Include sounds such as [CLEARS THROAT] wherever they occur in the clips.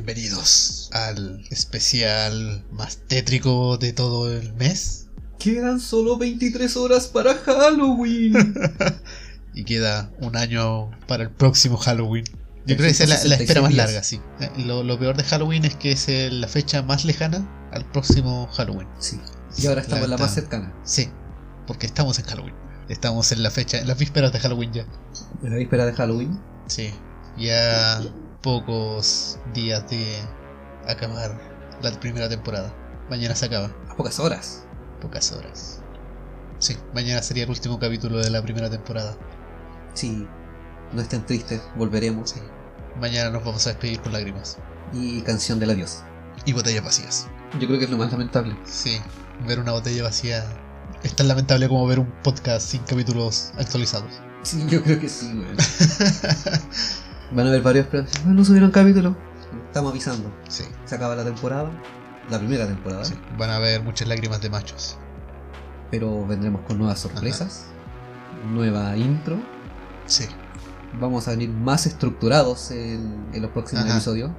Bienvenidos al especial más tétrico de todo el mes. Quedan solo 23 horas para Halloween. [LAUGHS] Y queda un año para el próximo Halloween. Yo creo que esa es la, la 166 espera más larga, sí. Eh, Lo, lo peor de Halloween es que es eh, la fecha más lejana al próximo Halloween. sí. Y ahora estamos en la verdad. más cercana. Sí, porque estamos en Halloween. Estamos en la fecha, en las vísperas de Halloween ya. En la víspera de Halloween. Sí, ya pocos días de acabar la primera temporada. Mañana se acaba, A pocas horas. pocas horas. Sí, mañana sería el último capítulo de la primera temporada. Sí. No estén tristes, volveremos. Sí. Mañana nos vamos a despedir con lágrimas Y canción del adiós. y botellas vacías. Yo creo que es lo más lamentable. Sí, ver una botella vacía es tan lamentable como ver un podcast sin capítulos actualizados. Sí, yo creo que sí, weón. [LAUGHS] Van a haber varios pero No subieron capítulo. Estamos avisando. Sí, Se acaba la temporada. La primera temporada. sí. Van a haber muchas lágrimas de machos. Pero vendremos con nuevas sorpresas. Nueva intro. Sí, Vamos a venir más estructurados en, en los próximos Ajá. episodios.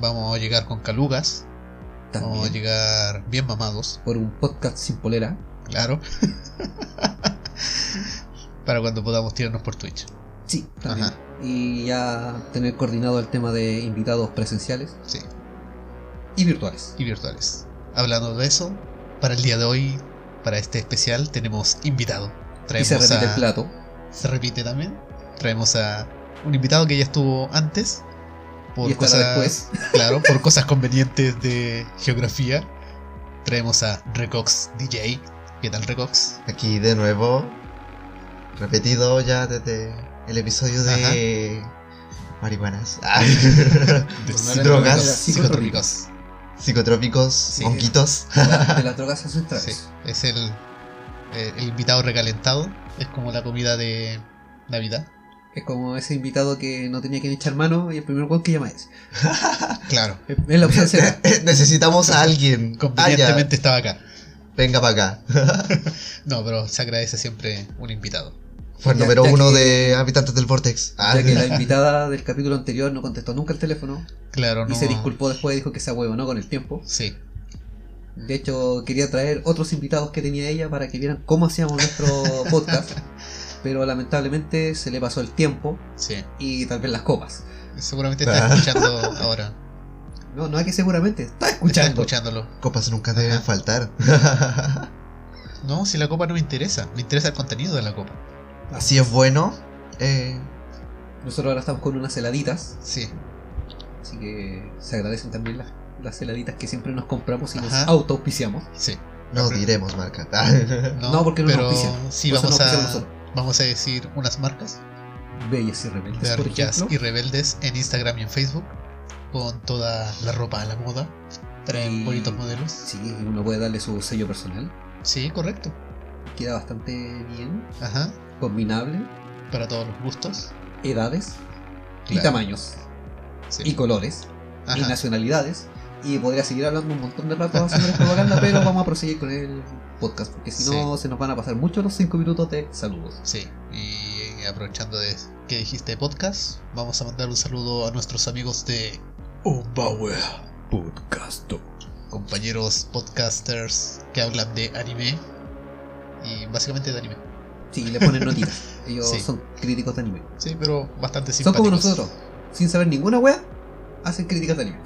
vamos a llegar con calugas. Vamos a También. llegar bien mamados. Por un podcast sin polera. Claro. [LAUGHS] Para cuando podamos tirarnos por Twitch. Sí, también. Ajá. Y ya tener coordinado el tema de invitados presenciales Sí. y virtuales. Y virtuales. Hablando de eso, para el día de hoy, para este especial, tenemos invitado. Y Traemos se repite a- el plato. Se repite también. Traemos a un invitado que ya estuvo antes. Por Y cosas, después. [LAUGHS] Claro, por cosas convenientes de geografía. Traemos a Recox DJ. ¿Qué tal Recox? Aquí de nuevo, repetido ya desde el episodio de marihuanas, Ah. [LAUGHS] De drogas, psicotrópicos. psicotrópicos, Sí. De [LAUGHS] las drogas ancestrales. Sí, es el, eh, el invitado recalentado. Es como la comida de Navidad. Es como ese invitado que no tenía quien echar mano y el primer gol que llama es. [LAUGHS] Claro, Es la opción. Necesitamos a alguien. Ah, convenientemente estaba acá. Venga para acá. No, pero se agradece siempre un invitado. Fue el número ya uno que- de Habitantes del Vortex. Ah. Ya que la invitada del capítulo anterior no contestó nunca el teléfono Claro, no. y se disculpó después y dijo que se no con el tiempo. Sí, De hecho, quería traer otros invitados que tenía ella para que vieran cómo hacíamos nuestro [LAUGHS] podcast. Pero lamentablemente se le pasó el tiempo sí. y tal vez las copas. Seguramente está Ah. escuchando [LAUGHS] ahora. No, no hay que seguramente, está Está escuchando. escuchándolo. Copas nunca deben faltar. [LAUGHS] No, si la copa no me interesa. Me interesa el contenido de la copa. Si es bueno, eh, Nosotros ahora estamos con unas heladitas, Sí, así que se agradecen también las, las heladitas que siempre nos compramos y nos Ajá. auto-auspiciamos. sí. no diremos marca. [LAUGHS] No, porque no nos pero auspician. sí Por vamos a, vamos a decir unas marcas. Bellas y rebeldes, por Bellas ejemplo. y rebeldes en Instagram y en Facebook. Con toda la ropa a la moda. Traen Y- bonitos modelos. Sí, uno puede darle su sello personal. Sí, correcto. Queda bastante bien, Ajá. Combinable, Para todos los gustos. edades y tamaños Sí. y colores y nacionalidades. Y podría seguir hablando un montón de rato haciendo propaganda, [LAUGHS] pero vamos a proseguir con el podcast, porque si no se nos van a pasar mucho los 5 minutos de saludos. Sí, y aprovechando de que dijiste podcast, vamos a mandar un saludo a nuestros amigos de Unbauer Podcast. compañeros podcasters que hablan de anime y básicamente de anime. Sí, le ponen notitas. [LAUGHS] Ellos Sí. son críticos de anime. Sí, pero bastante Son simpáticos. como nosotros, sin saber ninguna wea, hacen críticas de anime.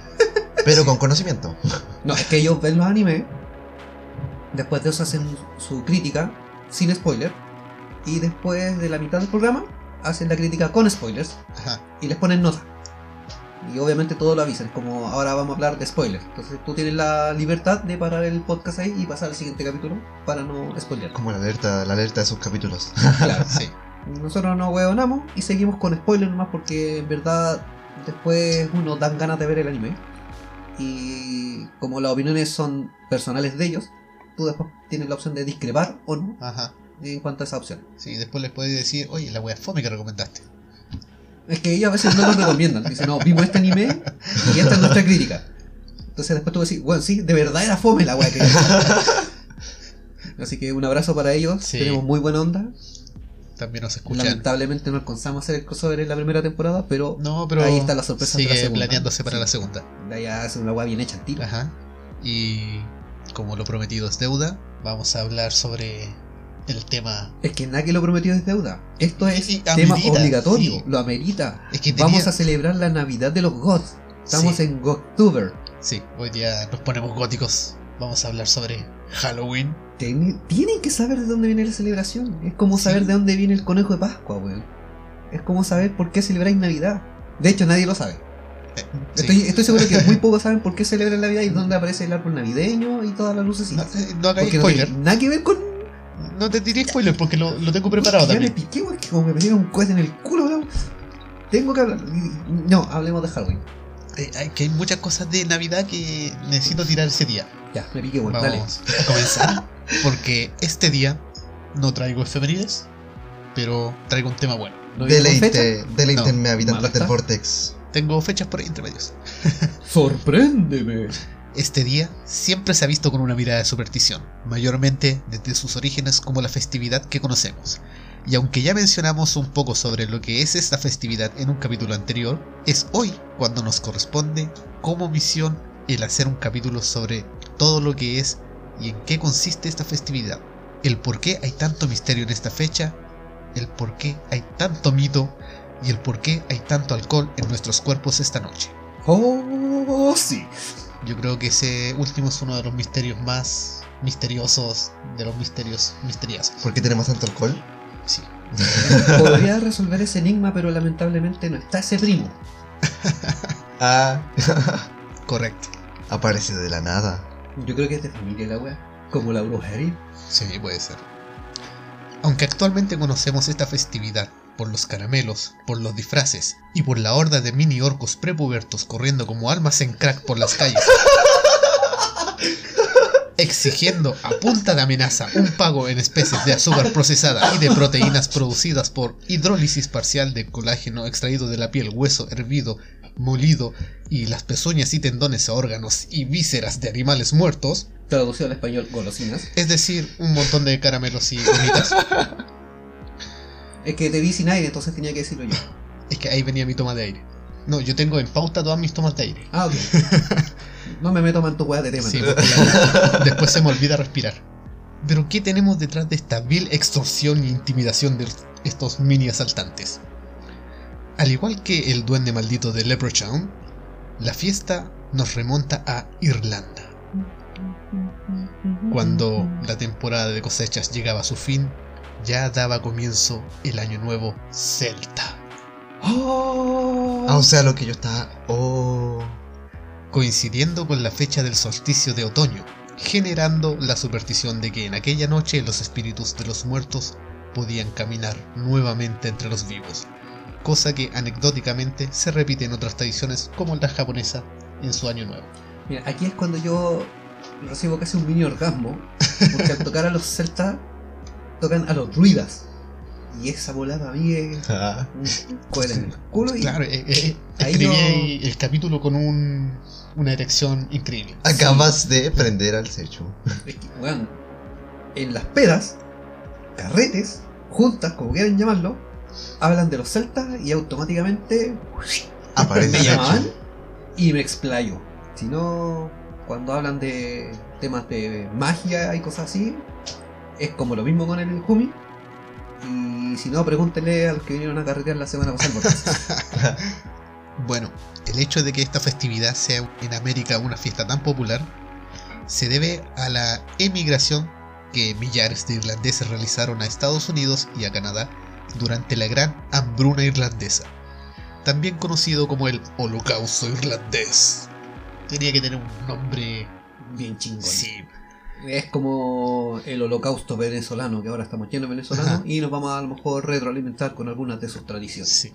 [LAUGHS] Pero con conocimiento. [LAUGHS] No, es que ellos ven los animes, después de eso hacen su crítica sin spoiler, y después de la mitad del programa hacen la crítica con spoilers Ajá, y les ponen nota. Y obviamente todo lo avisan, es como ahora vamos a hablar de spoilers. Entonces tú tienes la libertad de parar el podcast ahí y pasar al siguiente capítulo para no spoilear. Como la alerta, la alerta de sus capítulos. [LAUGHS] Claro. [LAUGHS] sí. Nosotros no hueonamos y seguimos con spoilers nomás porque en verdad después uno dan ganas de ver el anime. Y como las opiniones son personales de ellos, tú después tienes la opción de discrepar o no Ajá. en cuanto a esa opción. Sí, después les puedes decir, oye, la wea fome que recomendaste. Es que ellos a veces no lo recomiendan. Dicen, no, vimos este anime y esta es nuestra crítica. Entonces después tú decís, bueno, sí, de verdad era fome la weá que [LAUGHS] Así que un abrazo para ellos. Sí. Tenemos muy buena onda. También nos escuchan. Lamentablemente no alcanzamos a hacer el crossover en la primera temporada, pero, No, pero ahí está la sorpresa de sigue la segunda. planeándose para Sí. la segunda. de ahí hace una weá bien hecha al tiro. Ajá. Y como lo prometido es deuda, vamos a hablar sobre el tema. Es que nadie lo prometió es deuda. Esto es Sí, tema amerita, obligatorio, sí. lo amerita. Es que Vamos a celebrar la Navidad de los Gods. Estamos Sí. en Godtober. Sí, hoy día nos ponemos góticos. Vamos a hablar sobre Halloween. Ten- Tienen que saber de dónde viene la celebración. Es como saber de dónde viene el conejo de Pascua, weón. Es como saber por qué celebráis Navidad. De hecho, nadie lo sabe. Eh, sí. Estoy, estoy seguro que [LAUGHS] muy pocos saben por qué celebran Navidad y dónde aparece el árbol navideño y todas las luces. No, eh, no no spoiler. tiene nada que ver con. No te tiré spoiler porque lo, lo tengo preparado ya me también. piqué, weón, que como me metieron un cohete en el culo, weón. Tengo que hablar. No, hablemos de Halloween. Eh, hay- que hay muchas cosas de Navidad que necesito tirar ese día. Ya, me piqué, weón. Dale. Vamos a comenzar porque este día no traigo efemérides, pero traigo un tema bueno. ¿No fecha? Deleite, deleitenme habitantes Malta. del Vortex. Tengo fechas por ahí entre medios. Sorpréndeme. Este día siempre se ha visto con una mirada de superstición, mayormente desde sus orígenes como la festividad que conocemos. Y aunque ya mencionamos un poco sobre lo que es esta festividad en un capítulo anterior, es hoy cuando nos corresponde como misión el hacer un capítulo sobre todo lo que es y en qué consiste esta festividad, el por qué hay tanto misterio en esta fecha, el por qué hay tanto mito y el por qué hay tanto alcohol en nuestros cuerpos esta noche. Oh, sí. Yo creo que ese último es uno de los misterios más misteriosos de los misterios misteriosos. ¿Por qué tenemos tanto alcohol? Sí. [LAUGHS] Podría resolver ese enigma, pero lamentablemente no está ese primo. [LAUGHS] Ah, Correcto. aparece de la nada. Yo creo que es de familia la wea. Como la brujería. Sí, puede ser. Aunque actualmente conocemos esta festividad por los caramelos, por los disfraces y por la horda de mini orcos prepubertos corriendo como almas en crack por las calles, exigiendo a punta de amenaza un pago en especies de azúcar procesada y de proteínas producidas por hidrólisis parcial de colágeno extraído de la piel, hueso hervido, molido y las pezuñas y tendones a órganos y vísceras de animales muertos, Traducido al español, golosinas. es decir, un montón de caramelos y gomitas. Es que te vi sin aire, entonces tenía que decirlo yo. Es que ahí venía mi toma de aire. No, yo tengo en pauta todas mis tomas de aire. Ah, ok. [LAUGHS] No me meto más en tu wea de tema. Sí, después se me olvida respirar. Pero ¿qué tenemos detrás de esta vil extorsión e intimidación de estos mini asaltantes? Al igual que el duende maldito de Leprechaun, la fiesta nos remonta a Irlanda. Cuando la temporada de cosechas llegaba a su fin, ya daba comienzo el año nuevo celta. Oh. Ah, o sea, lo que yo estaba. Oh. coincidiendo con la fecha del solsticio de otoño, generando la superstición de que en aquella noche los espíritus de los muertos podían caminar nuevamente entre los vivos, cosa que anecdóticamente se repite en otras tradiciones como la japonesa en su año nuevo. Mira, aquí es cuando yo recibo casi un mini orgasmo. Porque al tocar a los celtas, tocan a los druidas. Y esa bola para mí es Ah. un cohete en el culo. Y Claro, eh, eh, Ahí escribí no- ahí el capítulo con un, una erección increíble. Acabas de prender al Sechu. es que, weón, en las pedas, carretes, juntas, como quieran llamarlo, hablan de los celtas y automáticamente Aparece me el llamaban y me explayo. Si no, cuando hablan de temas de magia y cosas así, es como lo mismo con el Jumi. Y si no, pregúntenle a los que vinieron a carretear la semana pasada. [LAUGHS] Bueno, el hecho de que esta festividad sea en América una fiesta tan popular se debe a la emigración que millares de irlandeses realizaron a Estados Unidos y a Canadá durante la gran hambruna irlandesa, también conocido como el Holocausto irlandés. Tenía que tener un nombre... Bien chingón. Sí, Es como el holocausto venezolano, que ahora estamos llenos de venezolanos y nos vamos a, a lo mejor retroalimentar con algunas de sus tradiciones. sí.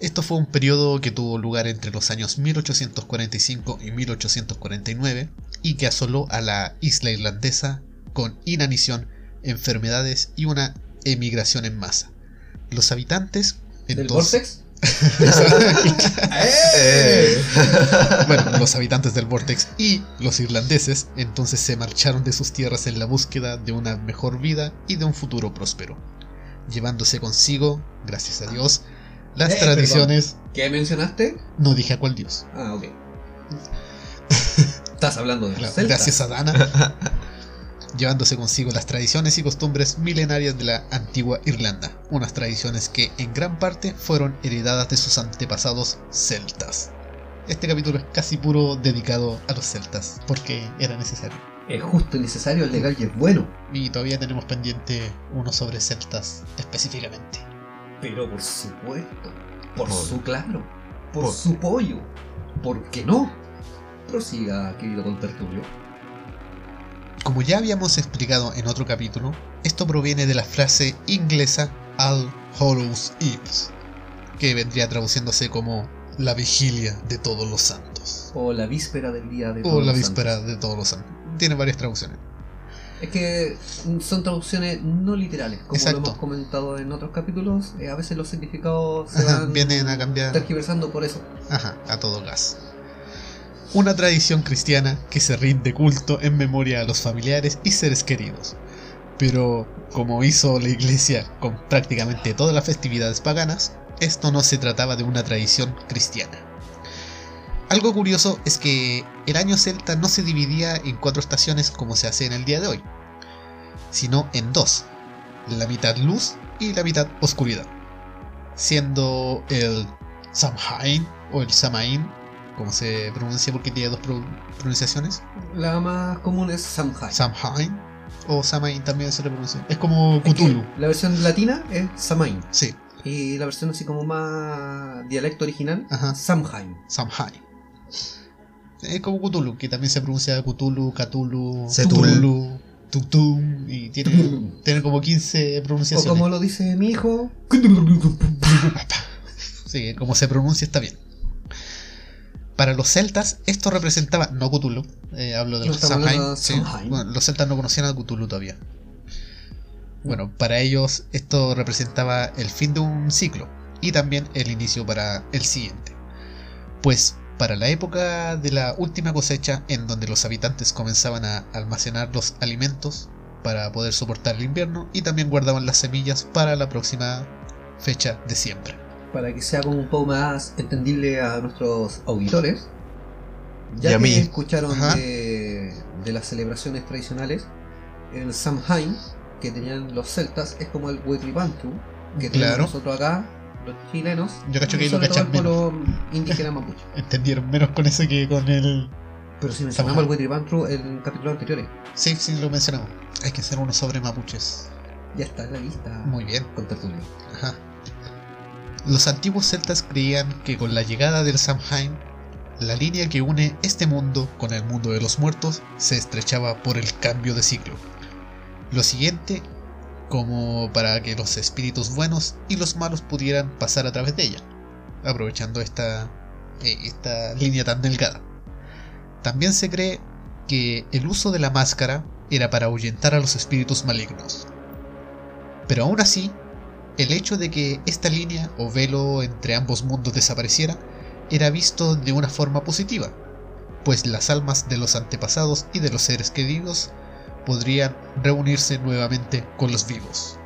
Esto fue un periodo que tuvo lugar entre los años 1845 y 1849 y que asoló a la isla irlandesa con inanición, enfermedades y una emigración en masa. Los habitantes ¿Del entonces. [LAUGHS] bueno, los habitantes del Vortex y los irlandeses entonces se marcharon de sus tierras en la búsqueda de una mejor vida y de un futuro próspero, llevándose consigo, gracias a Dios, las Eh, tradiciones. ¿Qué mencionaste? No dije a cuál Dios. Ah, ok. Estás hablando de los Claro, celtas. gracias a Dana. [LAUGHS] llevándose consigo las tradiciones y costumbres milenarias de la antigua Irlanda, unas tradiciones que en gran parte fueron heredadas de sus antepasados celtas. Este capítulo es casi puro dedicado a los celtas, porque era necesario. Es justo y necesario, es legal y es bueno. Y todavía tenemos pendiente uno sobre celtas específicamente. Pero por supuesto, por Por- su claro, por, por- su pollo. ¿Por qué no? Prosiga, querido contertulio. Como ya habíamos explicado en otro capítulo, esto proviene de la frase inglesa All Hallows Eves, que vendría traduciéndose como la vigilia de todos los santos. O la víspera del día de O Todos la los víspera Santos. de todos los santos. Tiene varias traducciones. Es que son traducciones no literales, como Exacto. lo hemos comentado en otros capítulos. eh, a veces los significados se Ajá, van vienen a cambiar. tergiversando por eso. Ajá, a todo gas. Una tradición cristiana que se rinde culto en memoria a los familiares y seres queridos. Pero, como hizo la iglesia con prácticamente todas las festividades paganas, esto no se trataba de una tradición cristiana. Algo curioso es que el año celta no se dividía en cuatro estaciones como se hace en el día de hoy, sino en dos, la mitad luz y la mitad oscuridad, siendo el Samhain o el Samain, como se pronuncia porque tiene dos pro- pronunciaciones, La más común es Samhain. Samhain o Samain también se le pronuncia. Es como Es que Cthulhu. La versión latina es Samain. Sí, Y la versión así como más dialecto original, Ajá. Samhain. Samhain. Es como Cthulhu, que también se pronuncia Cthulhu, Cthulhu. Cthulhu, Tutum, y tiene, tiene como 15 O pronunciaciones. como lo dice mi hijo, [LAUGHS] Sí, como se pronuncia está bien. Para los celtas, esto representaba, no Cthulhu, eh, hablo de los estamos Samhain, hablando de sí. Samhain. Bueno, los celtas no conocían a Cthulhu todavía. Bueno, para ellos esto representaba el fin de un ciclo y también el inicio para el siguiente. Pues para la época de la última cosecha, en donde los habitantes comenzaban a almacenar los alimentos para poder soportar el invierno y también guardaban las semillas para la próxima fecha de siembra. Para que sea como un poco más entendible a nuestros auditores. Y Ya a que mí. escucharon de, de las celebraciones tradicionales, el Samhain que tenían los celtas es como el Huetlipantru que tenemos nosotros acá, los chilenos, Yo cacho que ahí lo sobre todo el cachan pueblo indígena mapuche. [LAUGHS] Entendieron menos con eso que con el. Pero si mencionamos el Huetlipantru en capítulos anteriores, Sí, sí, lo mencionamos. Hay que hacer uno sobre mapuches. ya está en la lista. Muy bien. Con tertulio. Ajá. Los antiguos celtas creían que con la llegada del Samhain, la línea que une este mundo con el mundo de los muertos se estrechaba por el cambio de ciclo. Lo siguiente, como para que los espíritus buenos y los malos pudieran pasar a través de ella, aprovechando esta, eh, esta línea tan delgada. También se cree que el uso de la máscara era para ahuyentar a los espíritus malignos. Pero aún así, el hecho de que esta línea o velo entre ambos mundos desapareciera era visto de una forma positiva, pues las almas de los antepasados y de los seres queridos podrían reunirse nuevamente con los vivos.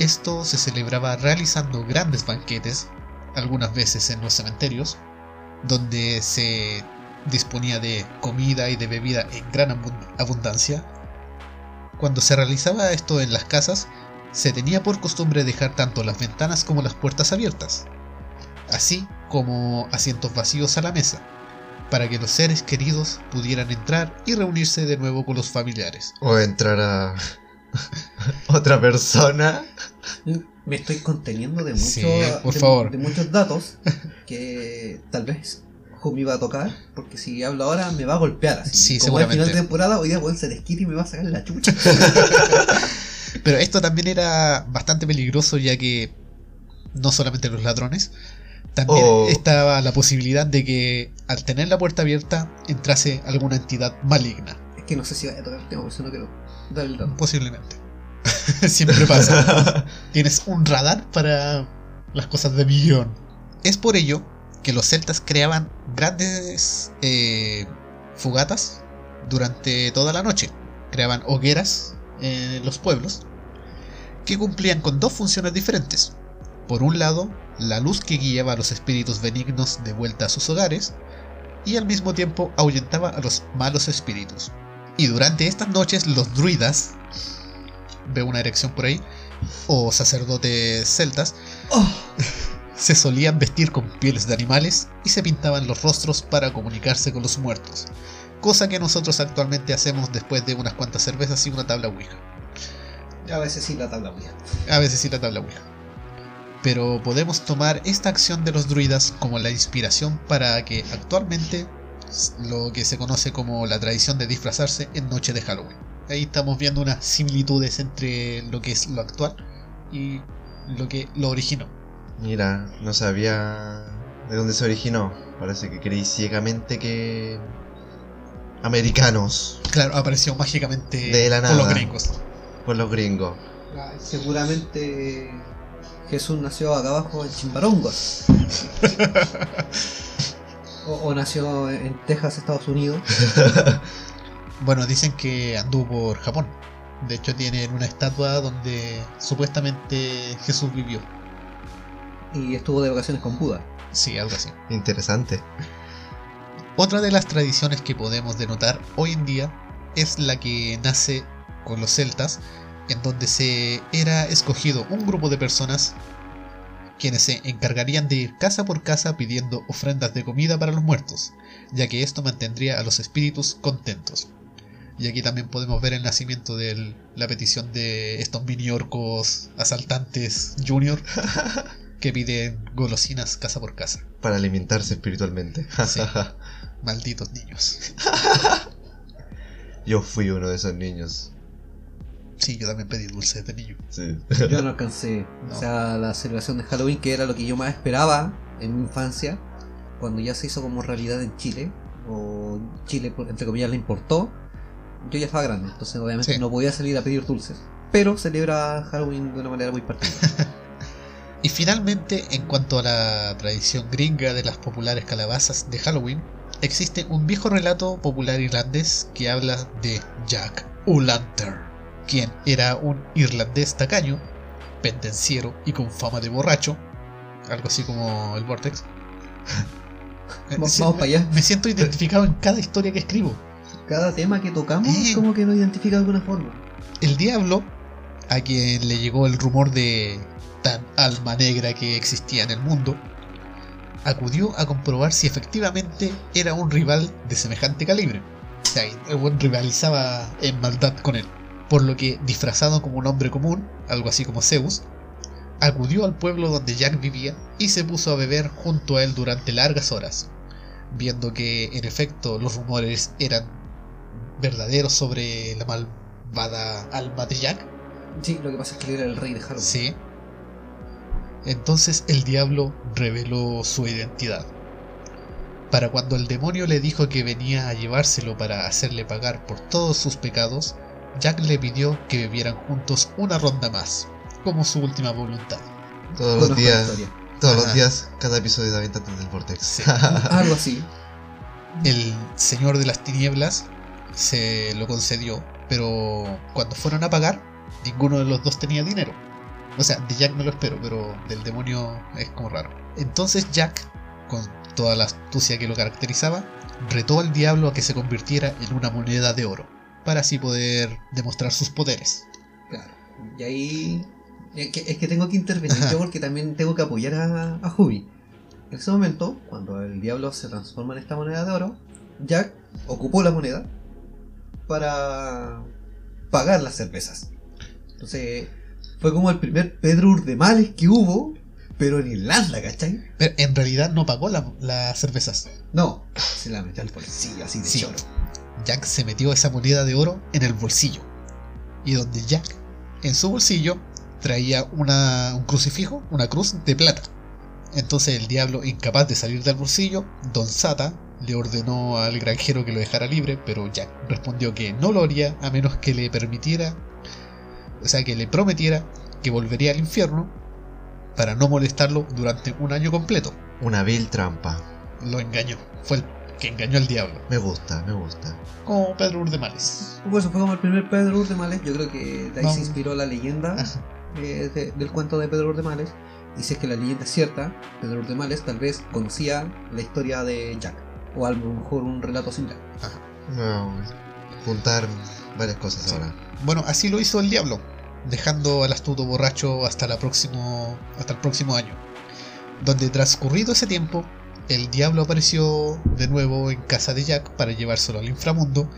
Esto se celebraba realizando grandes banquetes, algunas veces en los cementerios, donde se disponía de comida y de bebida en gran abund- abundancia. Cuando se realizaba esto en las casas, se tenía por costumbre dejar tanto las ventanas como las puertas abiertas, así como asientos vacíos a la mesa, para que los seres queridos pudieran entrar y reunirse de nuevo con los familiares. O entrar a [LAUGHS] otra persona. Me estoy conteniendo de muchos, Sí, por de, favor. de muchos datos que tal vez Jumi va a tocar, porque si hablo ahora me va a golpear así. Sí, Como es final de temporada, hoy día pueden ser desquite y me va a sacar la chucha. [LAUGHS] Pero esto también era bastante peligroso ya que no solamente los ladrones, También O- estaba la posibilidad de que al tener la puerta abierta entrase alguna entidad maligna. Es que no sé si vaya a tocar el tema, por eso no quiero dar el dato. Posiblemente. [LAUGHS] Siempre pasa. [LAUGHS] Tienes un radar para las cosas de millón. Es por ello que los celtas creaban grandes eh, fugatas durante toda la noche. Creaban hogueras en los pueblos que cumplían con dos funciones diferentes. Por un lado, la luz que guiaba a los espíritus benignos de vuelta a sus hogares y al mismo tiempo ahuyentaba a los malos espíritus. Y durante estas noches los druidas, veo una erección por ahí, o sacerdotes celtas, [LAUGHS] se solían vestir con pieles de animales y se pintaban los rostros para comunicarse con los muertos, cosa que nosotros actualmente hacemos después de unas cuantas cervezas y una tabla Ouija. A veces sí la tabla Ouija. A veces sí la tabla Ouija. Pero podemos tomar esta acción de los druidas como la inspiración para que actualmente lo que se conoce como la tradición de disfrazarse en noche de Halloween. Ahí estamos viendo unas similitudes entre lo que es lo actual y lo que lo originó. Mira, no sabía de dónde se originó. Parece que creí ciegamente que. Americanos, Claro, apareció mágicamente De la por los nada. gringos. por los gringos. Seguramente Jesús nació acá abajo en Chimbarongas. [LAUGHS] o, o nació en Texas, Estados Unidos. [LAUGHS] Bueno, dicen que anduvo por Japón. De hecho, tienen una estatua donde supuestamente Jesús vivió. Y estuvo de vacaciones con Buda. Sí, algo así. Interesante. Otra de las tradiciones que podemos denotar hoy en día es la que nace con los celtas, en donde se era escogido un grupo de personas quienes se encargarían de ir casa por casa pidiendo ofrendas de comida para los muertos, ya que esto mantendría a los espíritus contentos. Y aquí también podemos ver el nacimiento de la petición de estos mini orcos asaltantes junior [LAUGHS] que piden golosinas casa por casa. Para alimentarse espiritualmente. Sí. [LAUGHS] Malditos niños. [LAUGHS] Yo fui uno de esos niños. Sí, yo también pedí dulces de niño. Sí. Yo no alcancé. [LAUGHS] No. O sea, la celebración de Halloween, que era lo que yo más esperaba en mi infancia, cuando ya se hizo como realidad en Chile, o Chile, por- entre comillas, la importó, yo ya estaba grande, entonces obviamente Sí. no podía salir a pedir dulces. Pero celebra Halloween de una manera muy particular. [LAUGHS] Y finalmente, en cuanto a la tradición gringa de las populares calabazas de Halloween, existe un viejo relato popular irlandés que habla de Jack O'Lantern, quien era un irlandés tacaño, pendenciero y con fama de borracho, algo así como el Vortex. [LAUGHS] Vamos sí, vamos para allá. Me siento identificado en cada historia que escribo. Cada tema que tocamos, Eh. como que nos identifica de alguna forma. El diablo, a quien le llegó el rumor de tan alma negra que existía en el mundo, acudió a comprobar si efectivamente era un rival de semejante calibre. O sea, rivalizaba en maldad con él. Por lo que, disfrazado como un hombre común, algo así como Zeus, acudió al pueblo donde Jack vivía y se puso a beber junto a él durante largas horas. Viendo que, en efecto, los rumores eran verdaderos sobre la malvada alma de Jack, Sí, lo que pasa es que él era el rey de Halloween. Sí. Entonces el diablo reveló su identidad. Para cuando el demonio le dijo que venía a llevárselo para hacerle pagar por todos sus pecados, Jack le pidió que bebieran juntos una ronda más, como su última voluntad. Todos los Conozco días, historia. todos los días, cada episodio de del Vortex. Sí. [LAUGHS] Algo así. El Señor de las Tinieblas se lo concedió, pero cuando fueron a pagar, ninguno de los dos tenía dinero. O sea, de Jack me lo espero, pero del demonio es como raro. Entonces Jack, con toda la astucia que lo caracterizaba, retó al diablo a que se convirtiera en una moneda de oro, para así poder demostrar sus poderes. Claro. Y ahí. Es que, es que tengo que intervenir yo [LAUGHS] porque también tengo que apoyar a, a Hubi. En ese momento, cuando el diablo se transforma en esta moneda de oro, Jack ocupó la moneda para pagar las cervezas. Entonces, fue como el primer Pedro Urdemales que hubo, pero en Irlanda, ¿cachai? Pero en realidad no pagó la- las cervezas. No, se la metió al bolsillo así de Sí. choro. Jack se metió esa moneda de oro en el bolsillo. Y donde Jack, en su bolsillo, traía una, un crucifijo, una cruz de plata. Entonces el diablo, incapaz de salir del bolsillo, Don Sata le ordenó al granjero que lo dejara libre, pero Jack respondió que no lo haría a menos que le permitiera, o sea, que le prometiera que volvería al infierno para no molestarlo durante un año completo. Una vil trampa. Lo engañó, fue el que engañó al diablo, Me gusta, me gusta. como Pedro Urdemales. Pues fue como el primer Pedro Urdemales. Yo creo que de ahí No. se inspiró la leyenda Ajá. eh, de- del cuento de Pedro Urdemales. Y si es que la leyenda es cierta, Pedro Urdemales tal vez conocía la historia de Jack. O a lo mejor un relato similar. No, juntar varias cosas Sí. ahora. Bueno, así lo hizo el diablo, dejando al astuto borracho hasta, la próximo, hasta el próximo año, donde transcurrido ese tiempo, el diablo apareció de nuevo en casa de Jack para llevárselo al inframundo,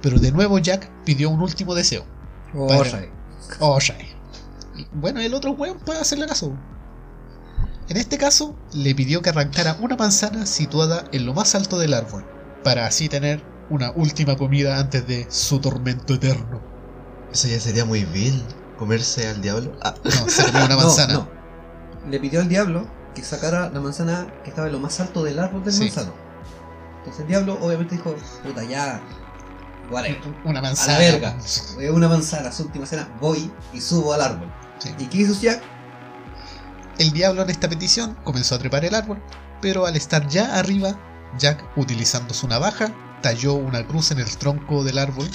pero de nuevo Jack pidió un último deseo. Para- Oh, Shai. Y Bueno, el otro weón puede hacerle caso. En este caso, le pidió que arrancara una manzana situada en lo más alto del árbol, para así tener una última comida antes de su tormento eterno. Eso ya sería muy vil. Comerse al diablo. Ah, No, se comió una [LAUGHS] manzana. no. Le pidió al diablo que sacara la manzana que estaba en lo más alto del árbol del Sí. manzano. Entonces el diablo obviamente dijo, puta ya, whatever. Una A manzana. la verga. Una manzana, su última cena, voy y subo al árbol. Sí. ¿Y qué hizo Jack? El diablo en esta petición comenzó a trepar el árbol, pero al estar ya arriba, Jack, utilizando su navaja, talló una cruz en el tronco del árbol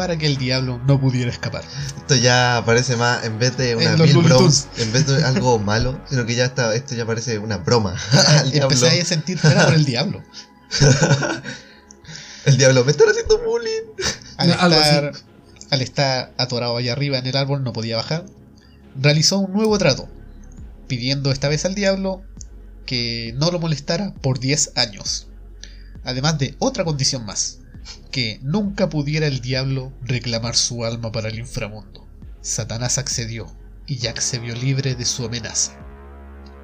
para que el diablo no pudiera escapar. esto ya parece más, en vez de una En los vil Looney broma, Tunes. en vez de algo [LAUGHS] malo, sino que ya está, esto ya parece una broma. [LAUGHS] al diablo. Empecé a sentir pena por el diablo. [LAUGHS] El diablo me están haciendo bullying. Al estar, al estar atorado allá arriba en el árbol no podía bajar. Realizó un nuevo trato, pidiendo esta vez al diablo que no lo molestara por 10 años. Además de otra condición más, que nunca pudiera el diablo reclamar su alma para el inframundo. Satanás accedió y Jack se vio libre de su amenaza.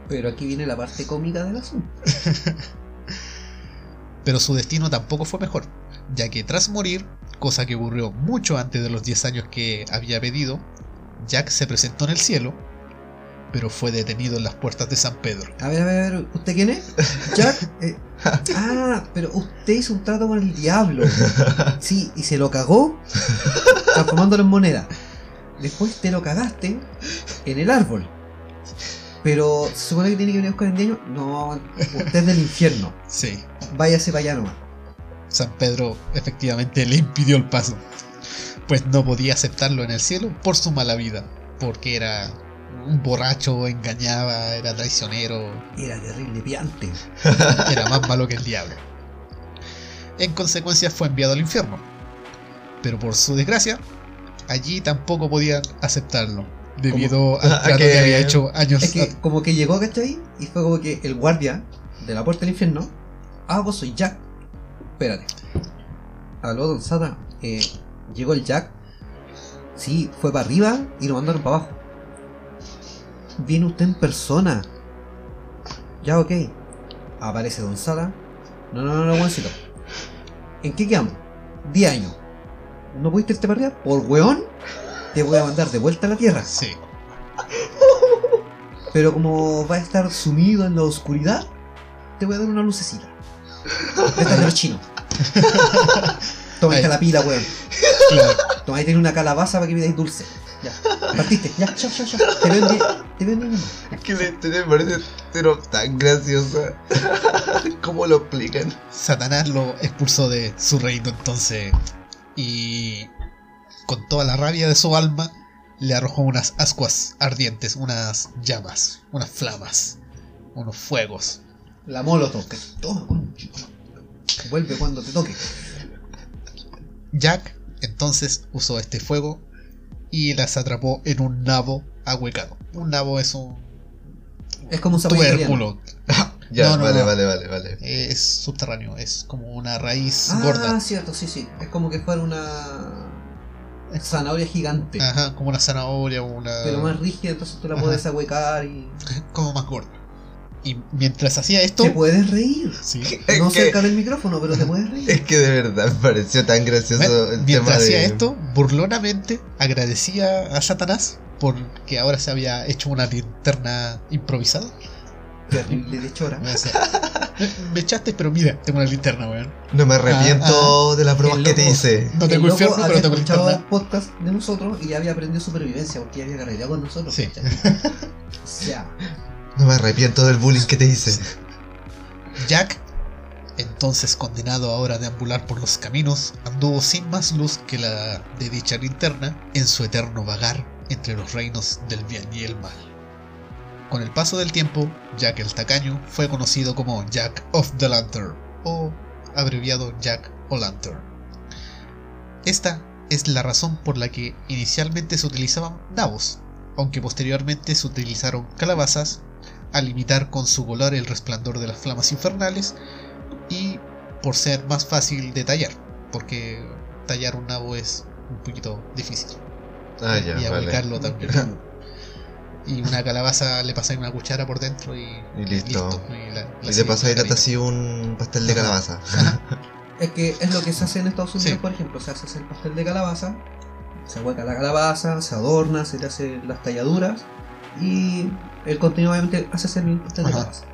Pero aquí viene la parte cómica del asunto. [LAUGHS] Pero su destino tampoco fue mejor, ya que tras morir, cosa que ocurrió mucho antes de los 10 años que había pedido, Jack se presentó en el cielo, pero fue detenido en las puertas de San Pedro. A ver, a ver, a ver, ¿usted quién es? [LAUGHS] Jack. eh, [LAUGHS] ah, pero usted hizo un trato con el diablo. [LAUGHS] Sí, y se lo cagó transformándolo en moneda. Después te lo cagaste en el árbol. Pero se supone que tiene que venir a buscar. No, usted es del infierno. Sí, Váyase para allá nomás. San Pedro efectivamente le impidió el paso, pues no podía aceptarlo en el cielo por su mala vida, porque era un borracho, engañaba, era traicionero, Era terrible piante. [LAUGHS] era más malo que el diablo. En consecuencia fue enviado al infierno. Pero por su desgracia, allí tampoco podían aceptarlo, debido al [LAUGHS] ¿A trato que- que había hecho años Es que como que llegó, ¿cachai? Y fue como que el guardia de la puerta del infierno. Ah, vos soy Jack. Espérate. Aló, Don Sata. Eh, llegó el Jack. Sí, fue para arriba y lo mandaron para abajo. Viene usted en persona. Ya, ok. Aparece Don Sata. No, no, no, no, buencito. ¿En qué quedamos? 10 años. ¿No pudiste irte para arriba? Por weón, te voy a mandar de vuelta a la tierra. Sí, [LAUGHS] Pero como va a estar sumido en la oscuridad, te voy a dar una lucecita. De estas de los chinos. [LAUGHS] Toma esta la pila, weón. claro. Toma, ahí tiene una calabaza para que me deis dulce. Ya. Partiste. Ya, chao, chao, chao. Te veo en Te veo en. Es que la historia me parece pero tan graciosa. ¿Cómo lo explican? Satanás lo expulsó de su reino entonces y con toda la rabia de su alma le arrojó unas ascuas ardientes, unas llamas, unas flamas, unos fuegos. La molotov. que- Toma, concho. Vuelve cuando te toque. Jack entonces usó este fuego y las atrapó en un nabo ahuecado. Un nabo es un Es como un tubérculo, [LAUGHS] Ya, No, no, vale, no. vale, vale, vale. es subterráneo, es como una raíz Ah, gorda, cierto, sí, sí. Es como que fuera una zanahoria gigante. ajá, como una zanahoria o una Pero más rígida, entonces tú la Ajá. puedes ahuecar y. [LAUGHS] como más gorda. Y mientras hacía esto, Te puedes reír. sí, No que- cerca del micrófono, pero te puedes reír. Es que de verdad me pareció tan gracioso el tema mientras hacía de. esto, burlonamente agradecía a Satanás porque ahora se había hecho una linterna improvisada. Terrible de chora. Me Me, me echaste, pero mira, tengo una linterna, weón. No me arrepiento Ah, de las bromas El que te hice. No El tengo loco infierno, pero había tengo escuchado linterna. podcast de nosotros y ya había aprendido supervivencia porque ya había carreteado con nosotros. Sí. O sea, [LAUGHS] No me arrepiento del bullying que te hice. Jack, entonces condenado ahora a deambular por los caminos, anduvo sin más luz que la de dicha linterna en su eterno vagar entre los reinos del bien y el mal. Con el paso del tiempo, Jack el Tacaño fue conocido como Jack of the Lantern, o abreviado Jack o Lantern. Esta es la razón por la que inicialmente se utilizaban nabos, aunque posteriormente se utilizaron calabazas al imitar con su color el resplandor de las flamas infernales y por ser más fácil de tallar, porque tallar un nabo es un poquito difícil Ah, ya, y vale. aplicarlo [LAUGHS] también. y una calabaza le pasáis una cuchara por dentro y, Y listo. y la- la Y así un pastel de Ajá. calabaza. es que es lo que se hace en Estados Unidos, Sí. por ejemplo. Se hace el pastel de calabaza, se hueca la calabaza, se adorna, se le hace las talladuras y el contenido obviamente hace el pastel de Ajá. calabaza.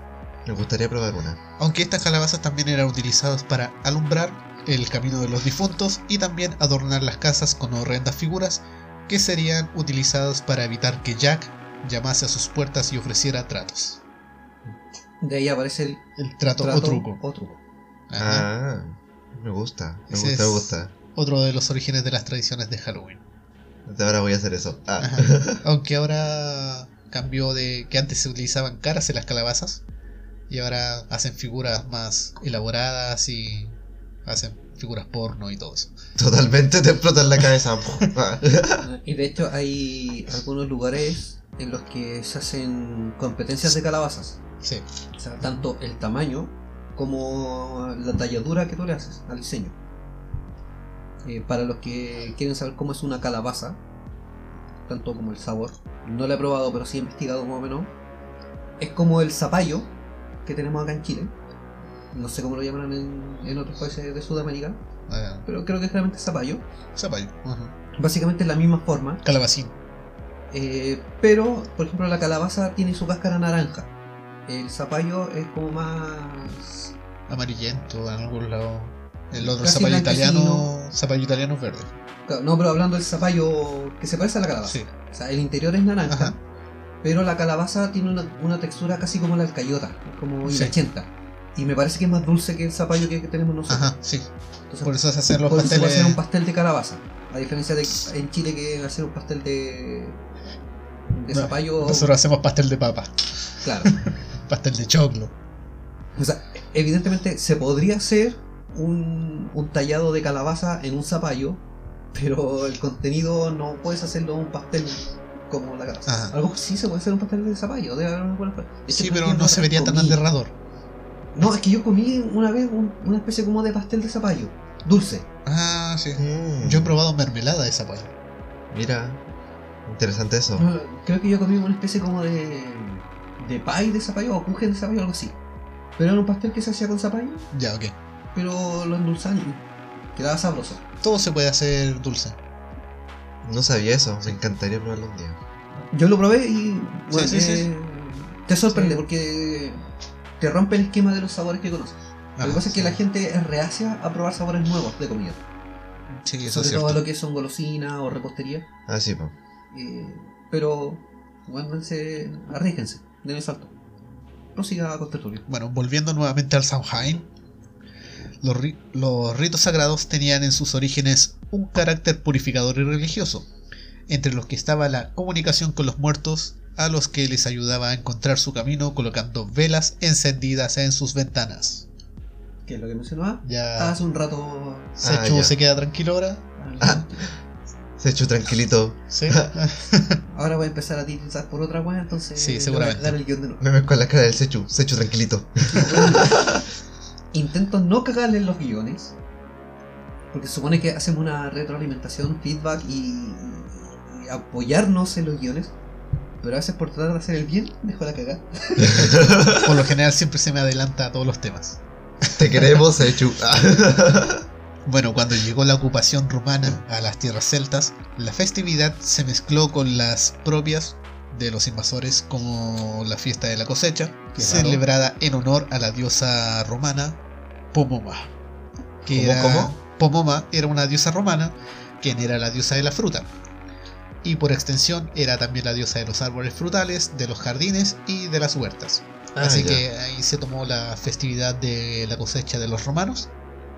Me gustaría probar una. Aunque estas calabazas también eran utilizadas para alumbrar el camino de los difuntos y también adornar las casas con horrendas figuras que serían utilizadas para evitar que Jack llamase a sus puertas y ofreciera tratos. De ahí aparece el El trato, trato o truco. o truco. Ajá. Ah, me gusta. Me Ese gusta, me gusta. Otro de los orígenes de las tradiciones de Halloween. Ahora voy a hacer eso. Ah. [LAUGHS] Aunque ahora cambió de que antes se utilizaban caras en las calabazas y ahora hacen figuras más elaboradas y hacen figuras porno y todo eso. Totalmente te explota en la cabeza. [LAUGHS] Y de hecho hay algunos lugares en los que se hacen competencias de calabazas. Sí. O sea, tanto el tamaño como la talladura que tú le haces al diseño. Eh, para los que quieren saber cómo es una calabaza, tanto como el sabor, no lo he probado, pero sí he investigado más o menos. Es como el zapallo que tenemos acá en Chile. No sé cómo lo llaman en, en otros países de Sudamérica, Ah, pero creo que es realmente zapallo. zapallo. Ajá. Básicamente es la misma forma, Calabacín. eh, pero por ejemplo la calabaza tiene su cáscara naranja. El zapallo es como más Amarillento en algunos lados. El otro zapallo blanquecino. italiano. Zapallo italiano es verde. Claro, No, pero hablando del zapallo que se parece a la calabaza. Sí. O sea, el interior es naranja, Ajá. pero la calabaza tiene una, una textura casi como la alcayota, es como Sí. hilachenta. Y me parece que es más dulce que el zapallo que, que tenemos nosotros. Ajá, sí. Entonces, Por eso se hacen los por eso pasteles. hacer un pastel de calabaza. A diferencia de en Chile que hacer un pastel de, de zapallo. Nosotros hacemos pastel de papa. Claro. [LAUGHS] Pastel de choclo. O sea, evidentemente se podría hacer un, un tallado de calabaza en un zapallo, pero el contenido no puedes hacerlo un pastel como la calabaza. Ajá. A lo mejor sí se puede hacer un pastel de zapallo, de hecho, Sí, pero no se vería tan aterrador. No, es que yo comí una vez un- una especie como de pastel de zapallo, dulce. Ah, sí. Mm. Yo he probado mermelada de zapallo. Mira, interesante eso. No, creo que yo comí una especie como de de pie de zapallo o kuchen de zapallo, algo así. Pero era un pastel que se hacía con zapallo, Ya, ok. pero lo endulzaban quedaba sabroso. Todo se puede hacer dulce. No sabía eso. Me encantaría probarlo un día. Yo lo probé y bueno, sí, sí. eh, te sorprende Sí. porque te rompe el esquema de los sabores que conoces. lo que Ajá, pasa es que la gente es reacia a probar sabores nuevos de comida. Sí, eso sobre es todo cierto. lo que son golosinas o repostería. Ah, sí, po. eh, pero, bueno, se, arríjense, den el salto. Prosiga con tertulia. Bueno, volviendo nuevamente al Samhain, los, ri- los ritos sagrados tenían en sus orígenes un carácter purificador y religioso, entre los que estaba la comunicación con los muertos, a los que les ayudaba a encontrar su camino colocando velas encendidas en sus ventanas. Que es lo que mencionaba Ya hace un rato. Sechu Ah, se queda tranquilo ahora. Ah. Se echó tranquilito. ¿Sí? [LAUGHS] Ahora voy a empezar a tirizar por otra wea, entonces. Sí, seguramente. Voy a dar el guion de nuevo. Me ves con la cara del Sechu. Sechu tranquilito. [LAUGHS] Intento no cagarle en los guiones. Porque supone que hacemos una retroalimentación, feedback y, y apoyarnos en los guiones. Pero a veces por tratar de hacer el bien, dejo la cagada. [LAUGHS] Por lo general siempre se me adelanta a todos los temas. Te queremos, Sechu. [LAUGHS] Bueno, cuando llegó la ocupación rumana a las tierras celtas, la festividad se mezcló con las propias de los invasores como la fiesta de la cosecha, Qué raro. celebrada en honor a la diosa romana Pomoma. Que ¿Cómo, era- cómo? Pomoma era una diosa romana, quien era la diosa de la fruta. Y por extensión era también la diosa de los árboles frutales, de los jardines y de las huertas. Ah, Así ya. que ahí se tomó la festividad de la cosecha de los romanos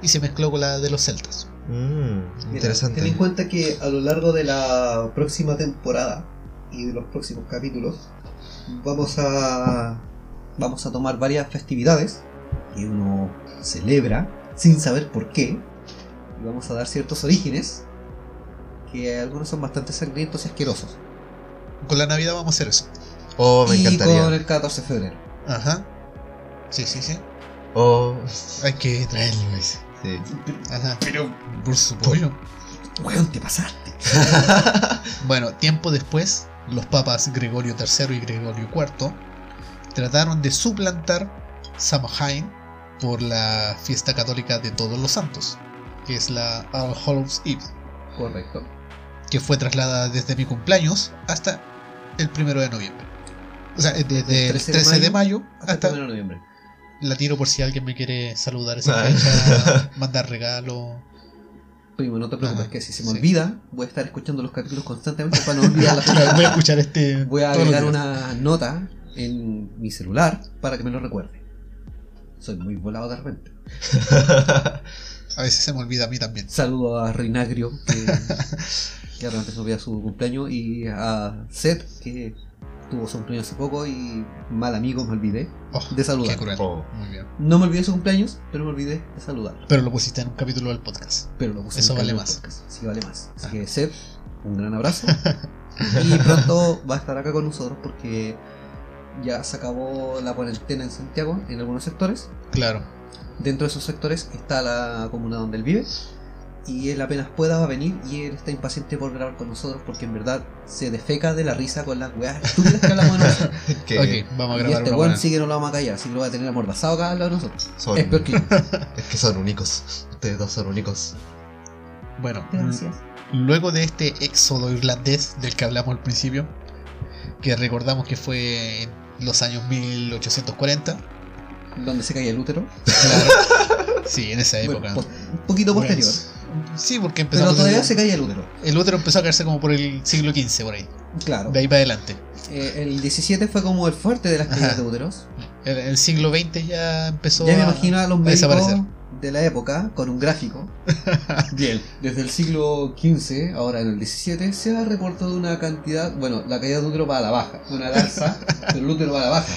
y se mezcló con la de los celtas. Mm, Mira, interesante. Ten en cuenta que a lo largo de la próxima temporada y de los próximos capítulos vamos a vamos a tomar varias festividades que uno celebra sin saber por qué y vamos a dar ciertos orígenes que algunos son bastante sangrientos y asquerosos. Con la Navidad vamos a hacer eso. Oh, me y encantaría. con el 14 de febrero. Ajá. Sí, sí, sí. Oh, Hay que traerlo ese. sí. Ajá. Pero por supuesto. Weón, te pasaste. [LAUGHS] Bueno, tiempo después, los papas Gregorio III y Gregorio IV trataron de suplantar Samhain por la fiesta católica de Todos los Santos, que es la All Hallows Eve, Correcto. que fue trasladada desde mi cumpleaños hasta el primero de noviembre. O sea, desde el 13 de mayo hasta el hasta 1 de noviembre. la tiro por si alguien me quiere saludar esa Ah. fecha, [LAUGHS] mandar regalo. Primo, no te preocupes, Ajá, que si se me sí. olvida, voy a estar escuchando los capítulos constantemente para no [LAUGHS] olvidar la. Voy a escuchar este. Voy a agregar una nota en mi celular para que me lo recuerde. Soy muy volado de repente. [LAUGHS] A veces se me olvida a mí también. Saludo a Reinagrio, que, [LAUGHS] que realmente se olvida su cumpleaños, y a Seth, que tuvo su cumpleaños hace poco y mal amigo me olvidé Oh, de saludar. qué cruel. Oh. Muy bien. No me olvidé de su cumpleaños, pero me olvidé de saludar. Pero lo pusiste en un capítulo del podcast. Pero lo puse Eso en vale más. podcast. Sí, vale más. Así Ah. que Seth, un gran abrazo. [LAUGHS] y pronto va a estar acá con nosotros porque ya se acabó la cuarentena en Santiago, en algunos sectores. Claro. Dentro de esos sectores está la comuna donde él vive. Y él apenas pueda va a venir y él está impaciente por grabar con nosotros porque en verdad se defeca de la risa con las weas estúpidas que hablamos de nosotros. [LAUGHS] que vamos a y grabar este una weón sí que no lo vamos a callar, así que lo va a tener amordazado acá al lado de nosotros. son, Es peor que yo. [LAUGHS] es que son únicos. Ustedes dos son únicos. Bueno, Gracias. luego de este éxodo irlandés del que hablamos al principio, que recordamos que fue en los años 1840. Donde se cae el útero. Claro. Sí, en esa Bueno, época. un poquito posterior. Bueno, sí, porque empezó Pero a- todavía se cae el útero. el útero empezó a caerse como por el siglo XV, por ahí. Claro. De ahí para adelante. Eh, el 17 fue como el fuerte de las caídas de úteros. El, el siglo XX ya empezó Ya me a, imagino a los médicos de la época con un gráfico. [LAUGHS] Bien, desde el siglo XV, ahora en el 17, se ha reportado una cantidad. Bueno, la caída de útero va a la baja, una al alza, [LAUGHS] pero el útero va a la baja.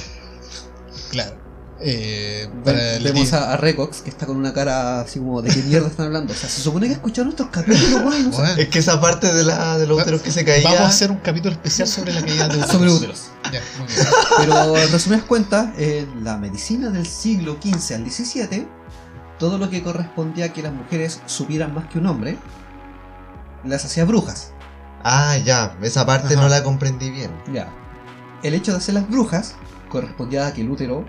Claro. Eh, Ven- Vemos a, a Recox que está con una cara así como de qué mierda están hablando. O sea, se supone que escuchó nuestros capítulos, no Bueno, Es que esa parte de, la, de los úteros que se caía. Vamos a hacer un capítulo especial sobre la caída de [LAUGHS] úteros. sobre úteros. Ya, muy bien. Pero en resumidas cuentas, en la medicina del siglo XV al XVII, todo lo que correspondía a que las mujeres supieran más que un hombre, las hacía brujas. Ah, ya. Esa parte Ajá. no la comprendí bien. Ya. El hecho de hacerlas brujas correspondía a que el útero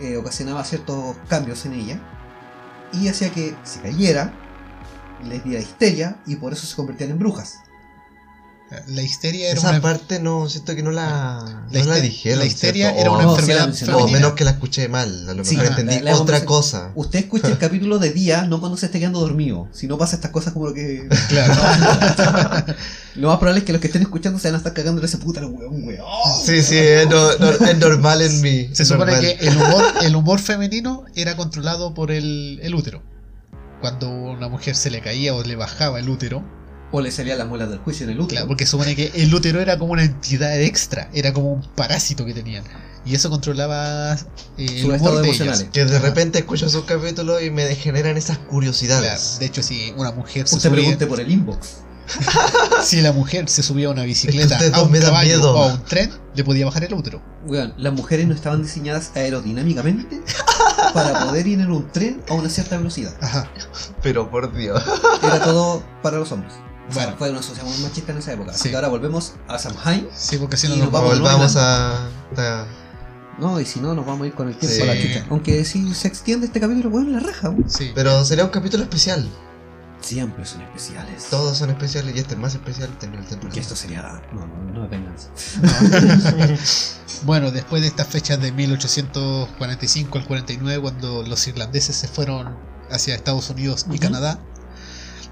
eh, ocasionaba ciertos cambios en ella y hacía que se cayera, les diera histeria y por eso se convertían en brujas. La histeria era Esa una parte no, siento que no la, La no la dijeron. la histeria ¿cierto? era una no, sí enfermedad mencionó. o menos que la escuché mal. A lo Sí, mejor ajá, entendí la- la otra cosa. Usted escucha el [LAUGHS] capítulo de día, no cuando se esté quedando dormido, si no pasa estas cosas como lo que [LAUGHS] Claro. [LAUGHS] Lo más probable es que los que estén escuchando se van a estar cagando ese puta weón, weón. Sí, sí, es, no- no- es normal en mí. Se supone normal. que el humor, el humor femenino era controlado por el, el útero. Cuando a una mujer se le caía o le bajaba el útero, O le salían las muelas del juicio en el útero. claro, porque supone que el útero era como una entidad extra, era como un parásito que tenían. Y eso controlaba eh, el Sus humor estados de emocionales. Que de Ajá. repente escucho sus capítulos y me generan esas Claro, curiosidades. De hecho, si una mujer se Usted subía, pregunte por el inbox. [LAUGHS] si la mujer se subía a una bicicleta, a un caballo miedo. o a un tren, le podía bajar el útero. Weón, las mujeres no estaban diseñadas aerodinámicamente para poder ir en un tren a una cierta velocidad. Ajá. Pero por Dios. Era todo para los hombres. O sea, Bueno. fue una sociedad muy machista en esa época. Así Sí. que ahora volvemos a Samhain. Sí, porque si no nos nos vamos. Volvamos a. a- No, y si no, nos vamos a ir con el tiempo Sí. a la chucha. Aunque si se extiende este capítulo, weón, la raja. Sí. Pero sería un capítulo especial. Siempre son especiales. Todos son especiales y este es más especial tener el templo. Porque esto sería. No, no, no es venganza. [LAUGHS] Bueno, después de estas fechas de 1845 al 49, cuando los irlandeses se fueron hacia Estados Unidos y Ujú. Canadá,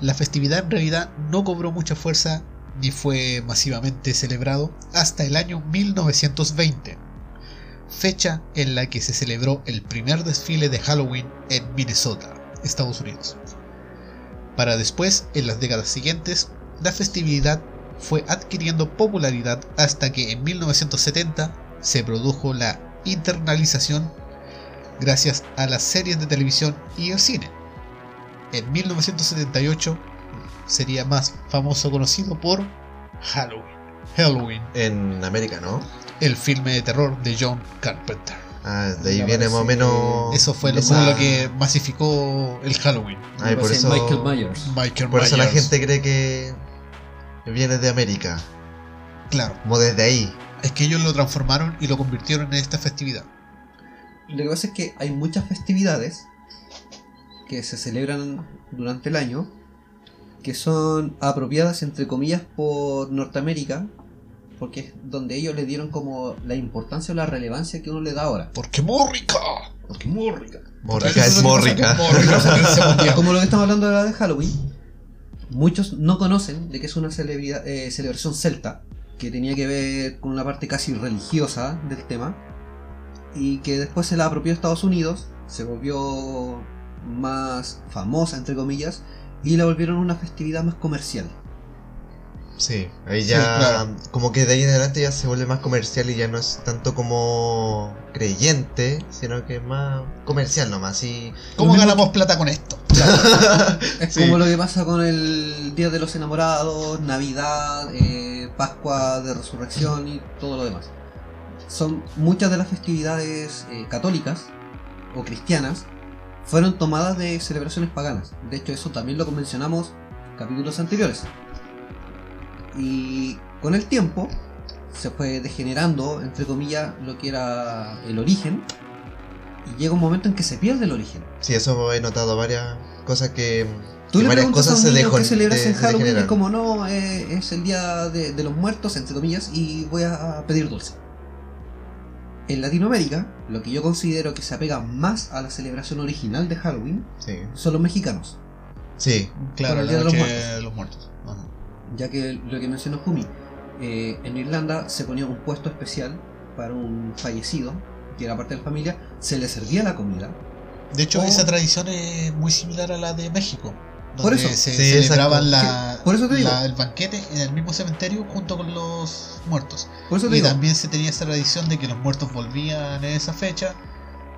la festividad en realidad no cobró mucha fuerza ni fue masivamente celebrado hasta el año 1920, fecha en la que se celebró el primer desfile de Halloween en Minnesota, Estados Unidos. Para después, en las décadas siguientes, la festividad fue adquiriendo popularidad hasta que en 1970 se produjo la internalización gracias a las series de televisión y el cine. En 1978 sería más famoso conocido por Halloween. Halloween, En América, ¿no? el filme de terror de John Carpenter. Ah, de ahí Me viene más o menos. Eso fue lo, esa- como lo que masificó el Halloween. Ay, por Parece eso- Michael Myers. Michael Por eso la gente cree que viene de América. Claro, Como desde ahí. es que ellos lo transformaron y lo convirtieron en esta festividad. Lo que pasa es que hay muchas festividades que se celebran durante el año que son apropiadas entre comillas por Norteamérica porque es donde ellos le dieron como la importancia o la relevancia que uno le da ahora. Porque muy rica. Porque muy rica. Mórrica es mórrica. [LAUGHS] Como lo que estamos hablando ahora de Halloween, muchos no conocen de que es una celebridad- eh, celebración celta que tenía que ver con una parte casi religiosa del tema y que después se la apropió Estados Unidos, se volvió más famosa entre comillas y la volvieron una festividad más comercial. Sí, ahí Sí, ya. claro. Como que de ahí en adelante ya se vuelve más comercial y ya no es tanto como creyente, sino que es más comercial nomás. Y ¿Cómo ganamos plata con esto? [LAUGHS] Es Sí. como lo que pasa con el Día de los Enamorados, Navidad, eh, Pascua de Resurrección y todo lo demás. Son muchas de las festividades eh, católicas o cristianas fueron tomadas de celebraciones paganas. De hecho, eso también lo mencionamos en capítulos anteriores. Y con el tiempo se fue degenerando, entre comillas, lo que era el origen. Y llega un momento en que se pierde el origen. sí, eso he notado varias cosas que. Tú que le varias preguntas a cosas un se niño que celebras de- en Halloween y como no, eh, es el día de, de los muertos, entre comillas, y voy a pedir dulce. En Latinoamérica, lo que yo considero que se apega más a la celebración original de Halloween Sí, son los mexicanos, sí, Claro, el Día de los Muertos. de los muertos. Ajá. ya que lo que mencionó Jumi, eh, en Irlanda se ponía un puesto especial para un fallecido, que era parte de la familia, se le servía la comida, De hecho, esa tradición es muy similar a la de México. Por eso. se Sí, celebraban la, Por eso te digo. la- el banquete en el mismo cementerio junto con los muertos. por eso te Y digo, también se tenía esa tradición de que los muertos volvían en esa fecha,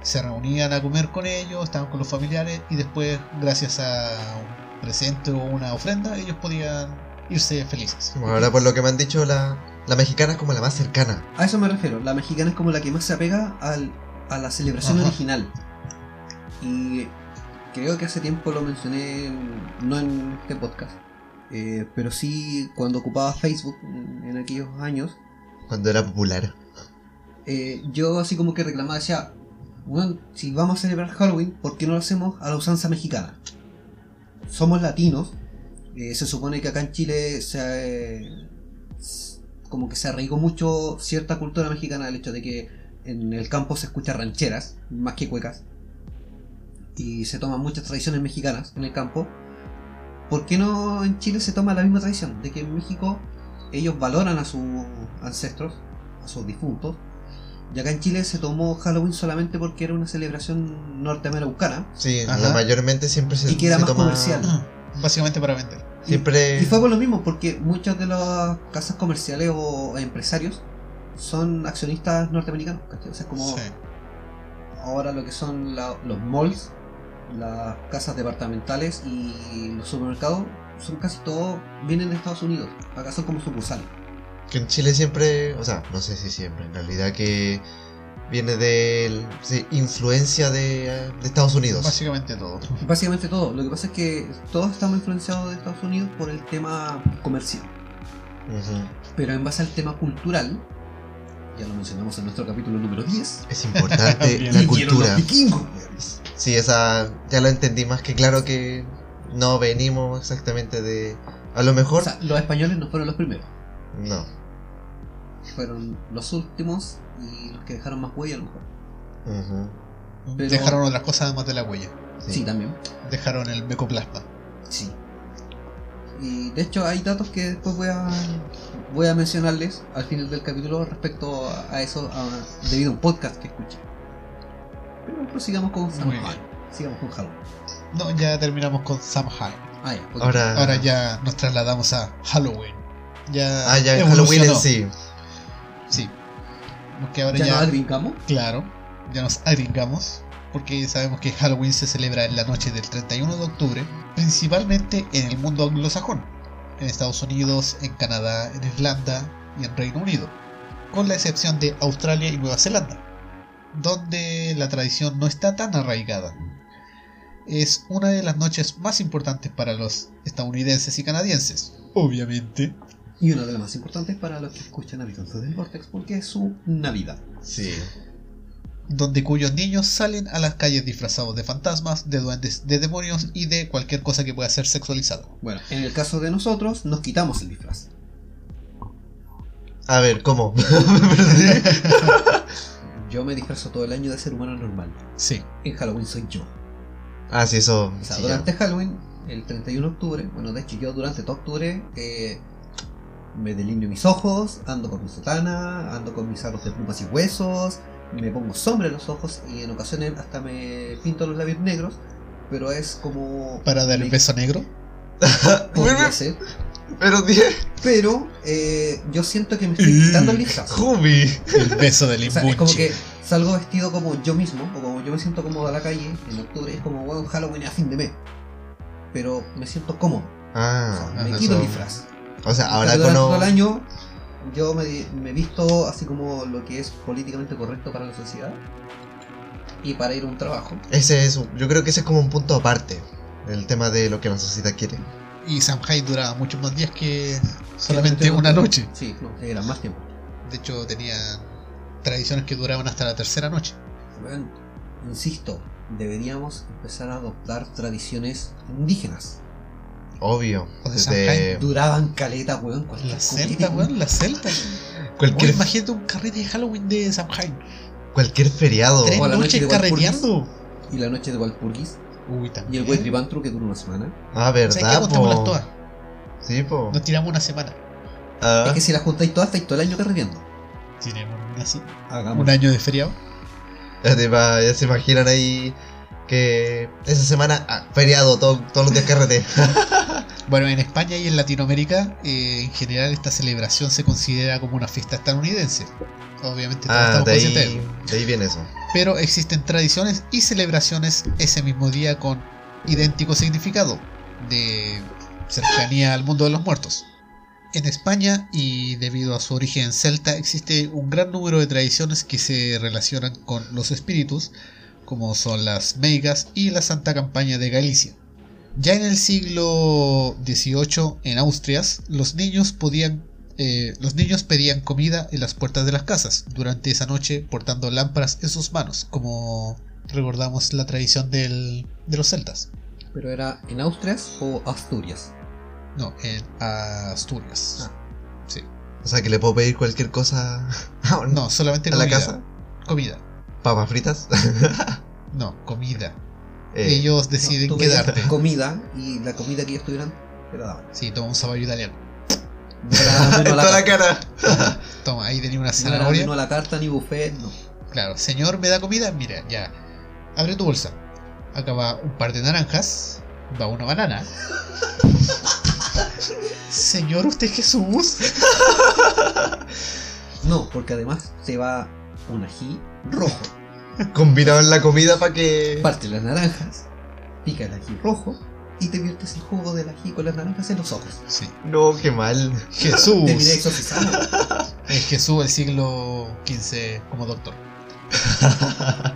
se reunían a comer con ellos, estaban con los familiares y después, gracias a un presente o una ofrenda, ellos podían irse felices. Bueno, ahora por lo que me han dicho, la, la mexicana es como la más cercana. A eso me refiero. La mexicana es como la que más se apega al- a la celebración Ajá. original. Y creo que hace tiempo lo mencioné, en- no en este podcast, eh, pero sí cuando ocupaba Facebook en, aquellos años. Cuando era popular. eh, yo así como que reclamaba, decía, "Bueno, si vamos a celebrar Halloween, ¿por qué no lo hacemos a la usanza mexicana? Somos latinos, eh, se supone que acá en Chile se, como que se arraigó mucho cierta cultura mexicana, el hecho de que en el campo se escuchan rancheras, más que cuecas, y se toman muchas tradiciones mexicanas en el campo. ¿Por qué no en Chile se toma la misma tradición? De que en México ellos valoran a sus ancestros, a sus difuntos, y acá en Chile se tomó Halloween solamente porque era una celebración norteamericana. Sí, Ajá. mayormente siempre se, Y que era se más toma. comercial. Básicamente para vender. Y- Siempre. Y fue por lo mismo, porque muchas de las casas comerciales o empresarios son accionistas norteamericanos. ¿cachai? O sea, es como Sí. ahora lo que son la- los malls, las casas departamentales y los supermercados, son casi todos, vienen de Estados Unidos. Acá son como sucursales. Que en Chile siempre. O sea, no sé si siempre. En realidad que. Viene de sí, influencia de, de Estados Unidos. Básicamente todo. Básicamente todo. Lo que pasa es que todos estamos influenciados de Estados Unidos por el tema comercial. Pero en base al tema cultural, ya lo mencionamos en nuestro capítulo número 10, Es importante [LAUGHS] la cultura. los vikingos. Sí, esa ya lo entendí más que claro que no venimos exactamente de. A lo mejor. O sea, los españoles no fueron los primeros. no. Fueron los últimos y los que dejaron más huella a lo mejor. Pero- Dejaron otras cosas además de la huella. Sí, también. Dejaron el mecoplasma. Sí. Y de hecho hay datos que después voy a voy a mencionarles al final del capítulo respecto a, a eso a- debido a un podcast que escuché. Pero prosigamos con Samhain. Sigamos con Halloween. No, ya terminamos con Samhain. Ah, ya. Ahora. Ahora ya nos trasladamos a Halloween. Ya Ah, ya en Halloween en sí. Sí. Porque ahora ¿Ya, ya, nos agringamos? claro, ya nos agringamos. Porque sabemos que Halloween se celebra en la noche del 31 de octubre, principalmente en el mundo anglosajón, en Estados Unidos, en Canadá, en Irlanda y en Reino Unido, con la excepción de Australia y Nueva Zelanda, donde la tradición no está tan arraigada. Es una de las noches más importantes para los estadounidenses y canadienses, obviamente. Y una de las más importantes para los que escuchan Habitantes del Vortex porque es su Navidad. Sí. donde cuyos niños salen a las calles disfrazados de fantasmas, de duendes, de demonios y de cualquier cosa que pueda ser sexualizada. Bueno, en el caso de nosotros nos quitamos el disfraz. A ver, ¿cómo? [LAUGHS] [LAUGHS] Yo me disfrazo todo el año de ser humano normal. Sí, En Halloween soy yo. ah, sí, eso. O sea, sí, durante Halloween, el 31 de octubre, bueno, de hecho yo durante todo octubre eh, me delineo mis ojos, ando con mi sotana, ando con mis aros de plumas y huesos, me pongo sombra en los ojos y en ocasiones hasta me pinto los labios negros, pero es como... para dar el me- beso negro. [LAUGHS] podría ser, Pero dije. pero eh, yo siento que me estoy quitando el disfraz. O Jubi. El beso del [LAUGHS] sea, es como que salgo vestido como yo mismo, o como yo me siento cómodo a la calle en octubre, es como, bueno, Halloween a fin de mes. Pero me siento cómodo, o Ah, sea, me quito el disfraz. O sea, ahora Durante todo con. el año yo me, me visto así como lo que es políticamente correcto para la sociedad y para ir a un trabajo. Ese es. un- Yo creo que ese es como un punto aparte. El tema de lo que la sociedad quiere. Y Samhain duraba muchos más días que solamente una noche. Sí, no, era más tiempo. De hecho, tenían tradiciones que duraban hasta la tercera noche. Bueno, insisto, deberíamos empezar a adoptar tradiciones indígenas. Obvio. Desde. Duraban caleta, weón. cualquier La copete, celta, weón, la celta. cualquier, imagínate un carrete de Halloween de Samhain. cualquier feriado. Tres noches carreteando. Y la noche de Walpurgis. Uy, Y también. el Wetribantru que dura una semana. Ah, verdad, po. todas. Sí, po. Nos tiramos una semana. Ah, Es que si las juntáis todas, estáis todo el año carreteando. Tenemos una así. Hagamos. Un año de feriado. ya, te va- ya se imaginan ahí que esa semana, ah, feriado, todo- todos los días carrete. [LAUGHS] Bueno, en España y en Latinoamérica, eh, en general, esta celebración se considera como una fiesta estadounidense. Obviamente, todos Ah, estamos de ahí, de ahí viene eso. Pero existen tradiciones y celebraciones ese mismo día con idéntico significado de cercanía al mundo de los muertos. En España, y debido a su origen celta, existe un gran número de tradiciones que se relacionan con los espíritus, como son las meigas y la Santa Campaña de Galicia. Ya en el siglo XVIII, en Austrias, los niños podían eh, los niños pedían comida en las puertas de las casas durante esa noche portando lámparas en sus manos, como recordamos la tradición del- de los celtas. Pero era en Austrias o Asturias. No, en Asturias. Ah. Sí. O sea, que le puedo pedir cualquier cosa a, [LAUGHS] No, solamente a la comida. casa. Comida. Papas fritas. [LAUGHS] No, comida. Eh, Ellos No, deciden quedarte. comida y la comida que ellos tuvieran te la daban. Sí, toma un saballo italiano. No la [LAUGHS] toda la cara. [LAUGHS] Toma, ahí tenía una No zanahoria. a la carta ni buffet, no. Claro, señor, ¿me da comida? Mira, ya. Abre tu bolsa. Acá va un par de naranjas. Va una banana. Señor, ¿usted es Jesús? No, porque además te va un ají rojo. [LAUGHS] Combinado en la comida para que. Parte las naranjas, pica el ají rojo y te viertes el jugo del ají con las naranjas en los ojos. Sí. No, qué mal. [LAUGHS] Jesús. Exorcizado. [LAUGHS] Es Jesús del siglo XV como doctor.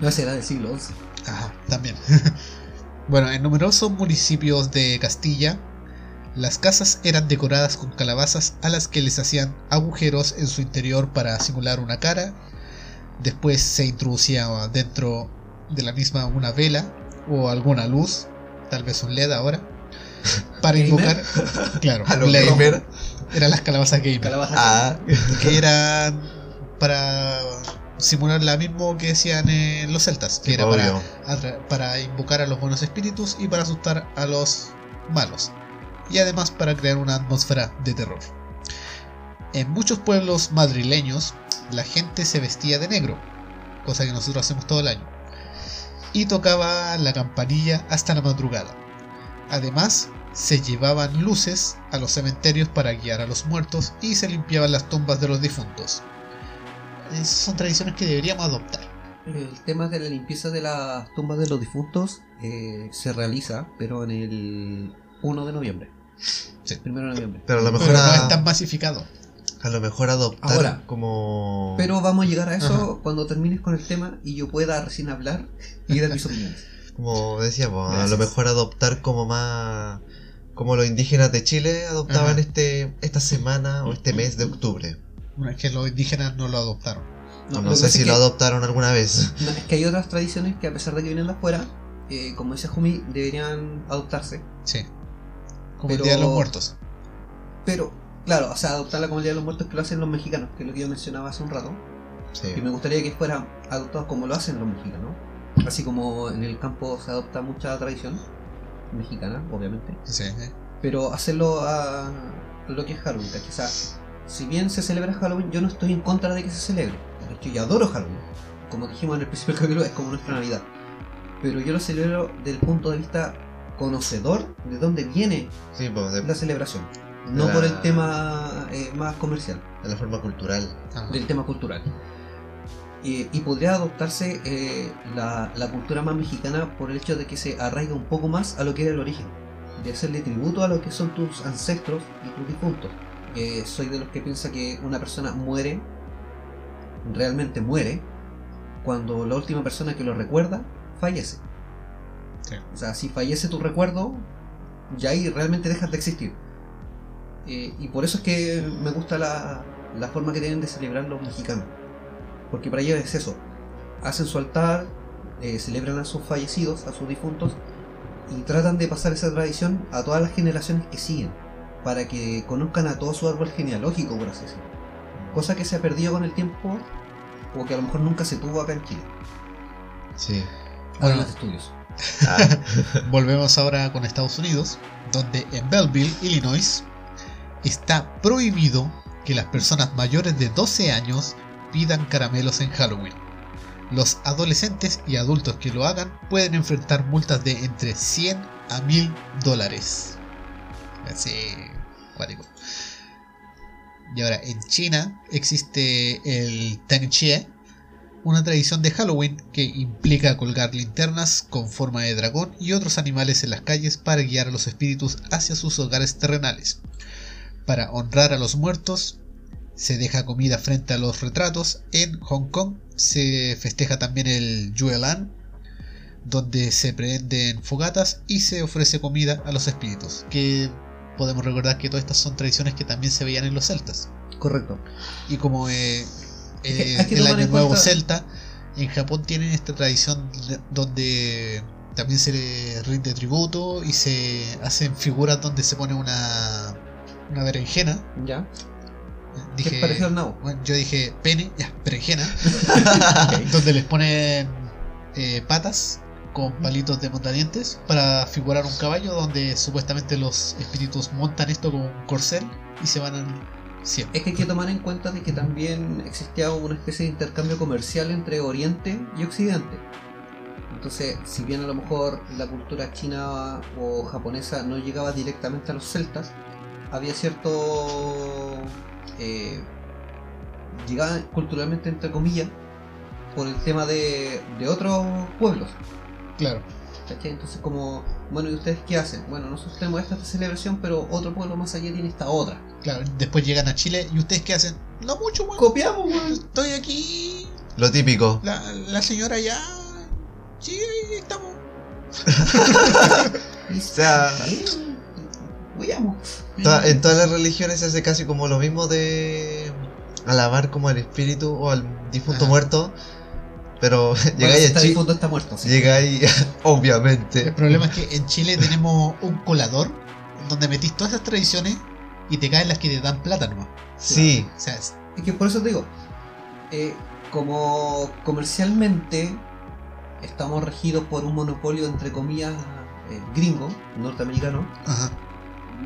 No, ese era del siglo XI. Ajá, también. bueno, en numerosos municipios de Castilla, las casas eran decoradas con calabazas a las que les hacían agujeros en su interior para simular una cara. Después se introducía dentro de la misma una vela o alguna luz, tal vez un LED ahora, [LAUGHS] para invocar. Claro, [LAUGHS] A gamer. Eran las calabazas gamer. Calabaza. Ah, que eran para simular la mismo que decían los celtas, que era para invocar a los buenos espíritus y para asustar a los malos. Y además para crear una atmósfera de terror. En muchos pueblos madrileños la gente se vestía de negro, cosa que nosotros hacemos todo el año, y tocaba la campanilla hasta la madrugada. Además, se llevaban luces a los cementerios para guiar a los muertos y se limpiaban las tumbas de los difuntos. Esas son tradiciones que deberíamos adoptar. El tema de la limpieza de las tumbas de los difuntos eh, se realiza, pero en el 1 de noviembre. Sí. Primero de noviembre. Pero a lo mejor, Pero no es tan masificado. A lo mejor adoptar Ahora. como. Pero vamos a llegar a eso cuando termines con el tema y yo pueda recién hablar y dar mis opiniones. Como decíamos, a lo mejor adoptar como más. Como los indígenas de Chile adoptaban Ajá. este esta semana o este mes de octubre. Bueno, es que los indígenas no lo adoptaron. No, sé si es lo adoptaron alguna vez. no, es que hay otras tradiciones que a pesar de que vienen de afuera, eh, como dice Jumi, deberían adoptarse. Sí. Como Pero- el Día de los Muertos. Pero, claro, o sea, adoptarla como el Día de los Muertos que lo hacen los mexicanos, que es lo que yo mencionaba hace un rato. Sí. Y me gustaría que fueran adoptados como lo hacen los mexicanos. Así como en el campo se adopta mucha tradición mexicana, obviamente. Sí, sí. Pero hacerlo a lo que es Halloween, sea, si bien se celebra Halloween, yo no estoy en contra de que se celebre. De hecho, yo adoro Halloween. Como dijimos en el principio del capítulo, es como nuestra Navidad. Pero yo lo celebro desde el punto de vista conocedor de dónde viene Sí, pues, de, la celebración. No La- por el tema eh, más comercial de la forma cultural. Ajá. del tema cultural. Eh, y podría adoptarse eh, la, la cultura más mexicana por el hecho de que se arraiga un poco más a lo que era el origen, de hacerle tributo a lo que son tus ancestros y tus difuntos. Eh, soy de los que piensa que una persona muere, realmente muere, cuando la última persona que lo recuerda fallece. Sí. O sea, si fallece tu recuerdo, ya ahí realmente dejas de existir. Eh, y por eso es que me gusta la, la forma que tienen de celebrar los mexicanos. Porque para ellos es eso. Hacen su altar, eh, celebran a sus fallecidos, a sus difuntos, y tratan de pasar esa tradición a todas las generaciones que siguen. Para que conozcan a todo su árbol genealógico, por así decirlo. Cosa que se ha perdido con el tiempo, o que a lo mejor nunca se tuvo acá en Chile. Sí. Bueno. De estudios. Ah, [LAUGHS] Volvemos ahora con Estados Unidos, donde en Belleville, Illinois, está prohibido que las personas mayores de 12 años pidan caramelos en Halloween. Los adolescentes y adultos que lo hagan pueden enfrentar multas de entre 100 a 1000 dólares. Así, cuático. Y ahora, en China existe el Tangchie, una tradición de Halloween que implica colgar linternas con forma de dragón y otros animales en las calles para guiar a los espíritus hacia sus hogares terrenales. Para honrar a los muertos, se deja comida frente a los retratos. En Hong Kong se festeja también el Yuelan, donde se prenden fogatas y se ofrece comida a los espíritus. Que podemos recordar que todas estas son tradiciones que también se veían en los celtas. Correcto. Y como eh, eh, que el año nuevo cuenta- celta, en Japón tienen esta tradición de- donde también se le rinde tributo y se hacen figuras donde se pone una, una berenjena. ¿Ya? Dije, ¿Qué pareció al nabo? bueno, yo dije pene, ya, berenjena, [LAUGHS] donde les ponen eh, patas con palitos de montadientes para figurar un caballo donde supuestamente los espíritus montan esto con un corcel y se van al siempre. Es que hay que tomar en cuenta de que también existía una especie de intercambio comercial entre Oriente y Occidente. Entonces, si bien a lo mejor la cultura china o japonesa no llegaba directamente a los celtas, había cierto... Eh, llegaba culturalmente entre comillas por el tema de, de otros pueblos. Claro. ¿cachai? Entonces como, bueno, ¿y ustedes qué hacen? Bueno, nosotros tenemos esta celebración, pero otro pueblo más allá tiene esta otra. Claro, después llegan a Chile y ustedes qué hacen? No mucho, weón. Copiamos, weón. Estoy aquí. Lo típico. La, la señora ya. Sí, ahí estamos. [LAUGHS] O sea, Toda- en todas las religiones se hace casi como lo mismo de alabar como al espíritu o al difunto Ajá. muerto. Pero [LAUGHS] Bueno, llegáis si a está Chile. difunto está muerto. sí. Llegáis, [LAUGHS] El obviamente. problema es que en Chile tenemos un colador donde metís todas esas tradiciones y te caen las que te dan plata nomás. Sí, O sea, es- Es que por eso te digo, eh, como comercialmente estamos regidos por un monopolio entre comillas eh, gringo, norteamericano, ajá.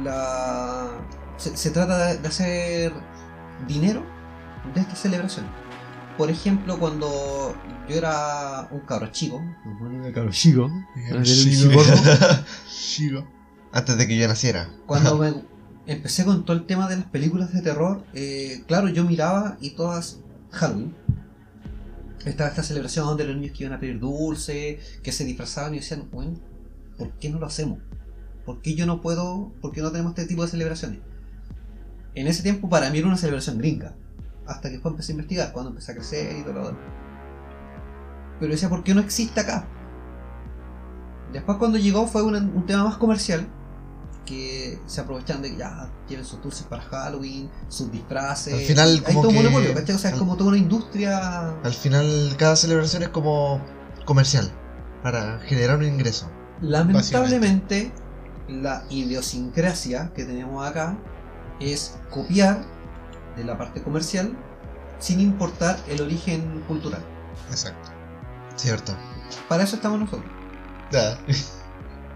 La, se, se trata de, hacer dinero de estas celebraciones. Por ejemplo, cuando yo era un cabro chico, un cabro [LAUGHS] chico, antes de que yo naciera. Cuando [LAUGHS] me empecé con todo el tema de las películas de terror, eh, claro, yo miraba y todas Halloween. Estaba esta celebración de los niños que iban a pedir dulce, que se disfrazaban y decían, bueno, ¿por qué no lo hacemos? ¿Por qué yo no puedo? ¿Por qué no tenemos este tipo de celebraciones? En ese tiempo para mí era una celebración gringa. Hasta que después empecé a investigar, cuando empecé a crecer y todo lo demás. Pero decía, ¿por qué no existe acá? Después cuando llegó fue un, un tema más comercial, que se aprovechan de que ya tienen sus dulces para Halloween, sus disfraces. Al final, hay todo un monopolio, ¿cachai? O sea, es como toda una industria. Al final, cada celebración es como comercial. Para generar un ingreso. Lamentablemente, la idiosincrasia que tenemos acá es copiar de la parte comercial sin importar el origen cultural. Exacto. Cierto. Para eso estamos nosotros. [LAUGHS]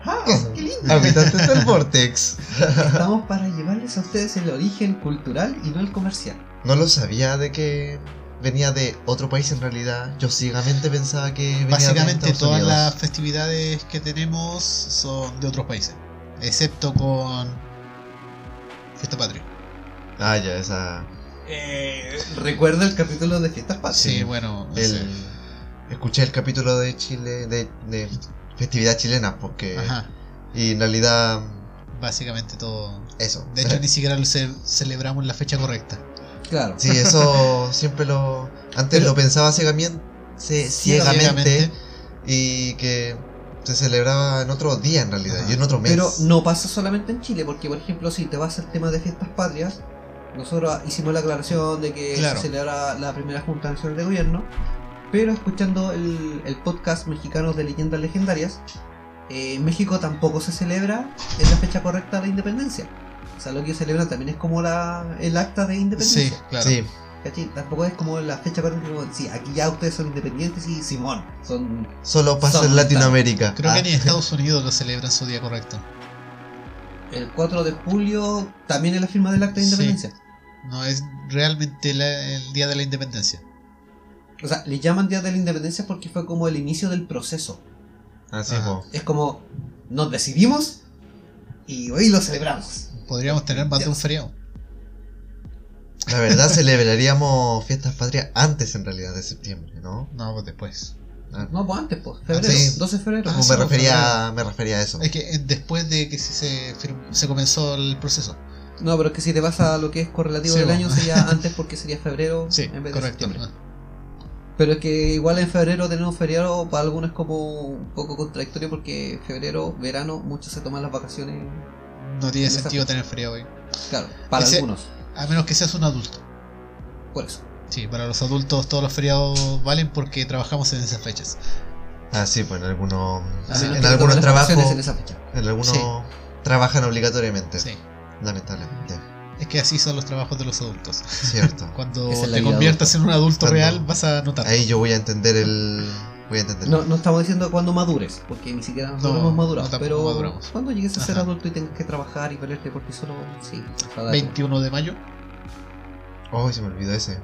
¡Ah! ¡Qué lindo! Habitantes del [LAUGHS] Vortex. Estamos para llevarles a ustedes el origen cultural y no el comercial. No lo sabía de que venía de otro país en realidad. Yo ciegamente pensaba que venía de Básicamente Estados todas las festividades que tenemos son de otros países. Excepto con Fiesta Patria. Ah, ya, esa. Recuerda el capítulo de Fiestas Patrias. Sí, bueno, no El... sé. Escuché el capítulo de Chile, de, de festividad chilena, porque. Ajá. Y en realidad. Básicamente todo. Eso. De hecho, ni siquiera lo ce- celebramos la fecha correcta. Claro. Sí, eso [LAUGHS] siempre lo. Antes Pero- lo pensaba ciegamente, ciegamente Ciegamente. y que se celebraba en otro día en realidad, Ajá. y en otro mes. Pero no pasa solamente en Chile, porque por ejemplo, si te vas al tema de fiestas patrias, nosotros hicimos la aclaración de que Claro. se celebra la primera Junta Nacional de Gobierno, pero escuchando el, el podcast mexicano de leyendas legendarias, eh, en México tampoco se celebra en la fecha correcta de independencia. O sea, lo que celebran también es como la, el acta de Sí, independencia. claro. Sí, ¿cachai? Tampoco es como la fecha correcta, como, sí, aquí ya ustedes son independientes y Simón, son solo pasa en Latinoamérica. Creo Ah, que ni en Estados Unidos lo celebran su día correcto. [LAUGHS] el 4 de julio, también es la firma del acta de Sí. independencia. No es realmente la- el día de la independencia. O sea, le llaman Día de la Independencia porque fue como el inicio del proceso. Así Ajá. po. Es como, nos decidimos y hoy lo celebramos. Podríamos tener más de un feriado. La verdad celebraríamos fiestas patrias antes en realidad de septiembre, ¿no? No, pues después. Ah, No, pues antes, pues, febrero, sí. 12 de febrero. Ah, sí, me pues, refería, me refería a eso. Es que eh, después de que se, se, se comenzó el proceso. No, pero es que si te vas a lo que es correlativo Sí, del bueno. año sería [LAUGHS] antes porque sería febrero Sí, en vez de correcto. septiembre. Pero es que igual en febrero tener un feriado para algunos es como un poco contradictorio porque febrero, verano, muchos se toman las vacaciones. No tiene sentido tener feriado hoy. Claro, para Ese- algunos. A menos que seas un adulto. Por eso. Sí, para los adultos todos los feriados valen porque trabajamos en esas fechas. Ah, sí, pues en algunos, A sí, en algunos trabajos, en esa fecha. en algunos Sí. trabajan obligatoriamente, Sí. lamentablemente. Es que así son los trabajos de los adultos. Cierto. [LAUGHS] Cuando te conviertas en un adulto Cuando- real vas a notar. Ahí yo voy a entender el, voy a entender. No, no estamos diciendo cuando madures, porque ni siquiera nosotros No, hemos madurado, no, pero maduramos. cuando llegues a ser Ajá. adulto y tengas que trabajar y valerte por ti solo, sí. va a dar- 21 de mayo. Oh, se me olvidó ese.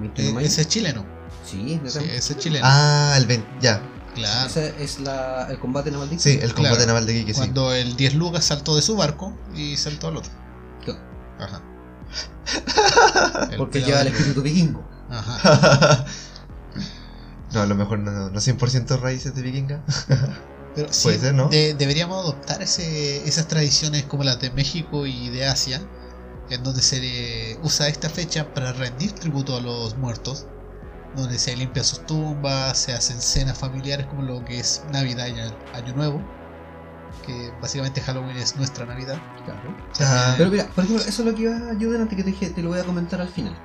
21 de Eh, ese es chileno. Sí, Sí, ese es chileno. Ah, el 20, ya. claro. Ese es la, el combate naval de Sí, el combate Claro. naval de Quique, sí. Cuando el 10 Lucas saltó de su barco y saltó al otro. Ajá. Porque lleva el espíritu vikingo. Ajá. [LAUGHS] no, a lo mejor no, no 100% raíces de vikinga. [LAUGHS] Pero sí, Puede ser, ¿no? de- deberíamos adoptar ese, esas tradiciones como las de México y de Asia, en donde se usa esta fecha para rendir tributo a los muertos, donde se limpian sus tumbas, se hacen cenas familiares como lo que es Navidad y Año Nuevo, que básicamente Halloween es nuestra Navidad. Claro. Ah, Pero mira, por ejemplo, eso es lo que iba yo delante que te dije, te lo voy a comentar al final.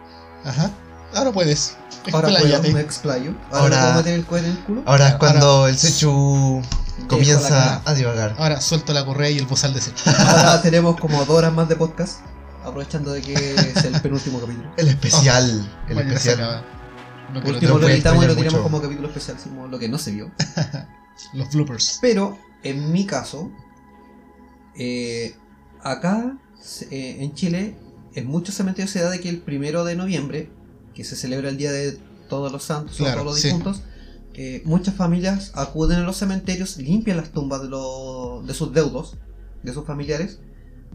Ajá. Ahora puedes. Ahora Expláyate. puedo, me explayo. Ahora, Ahora- le puedo meter el cohete en el culo. Ahora es Ahora- cuando el Sechu comienza a divagar. Ahora suelto la correa y el bozal de secho. [LAUGHS] Ahora tenemos como dos horas más de podcast. Aprovechando de que es el penúltimo capítulo. El especial. el Bueno, ya se especial. No quiero último lo editamos y lo tiramos mucho. como capítulo especial, como lo que no se vio. [LAUGHS] los bloopers. Pero, en mi caso, eh, acá eh, en Chile, en muchos cementerios se da de que el primero de noviembre, que se celebra el Día de Todos los Santos o todos los sí. difuntos, eh, muchas familias acuden a los cementerios, limpian las tumbas de, los- de sus deudos, de sus familiares,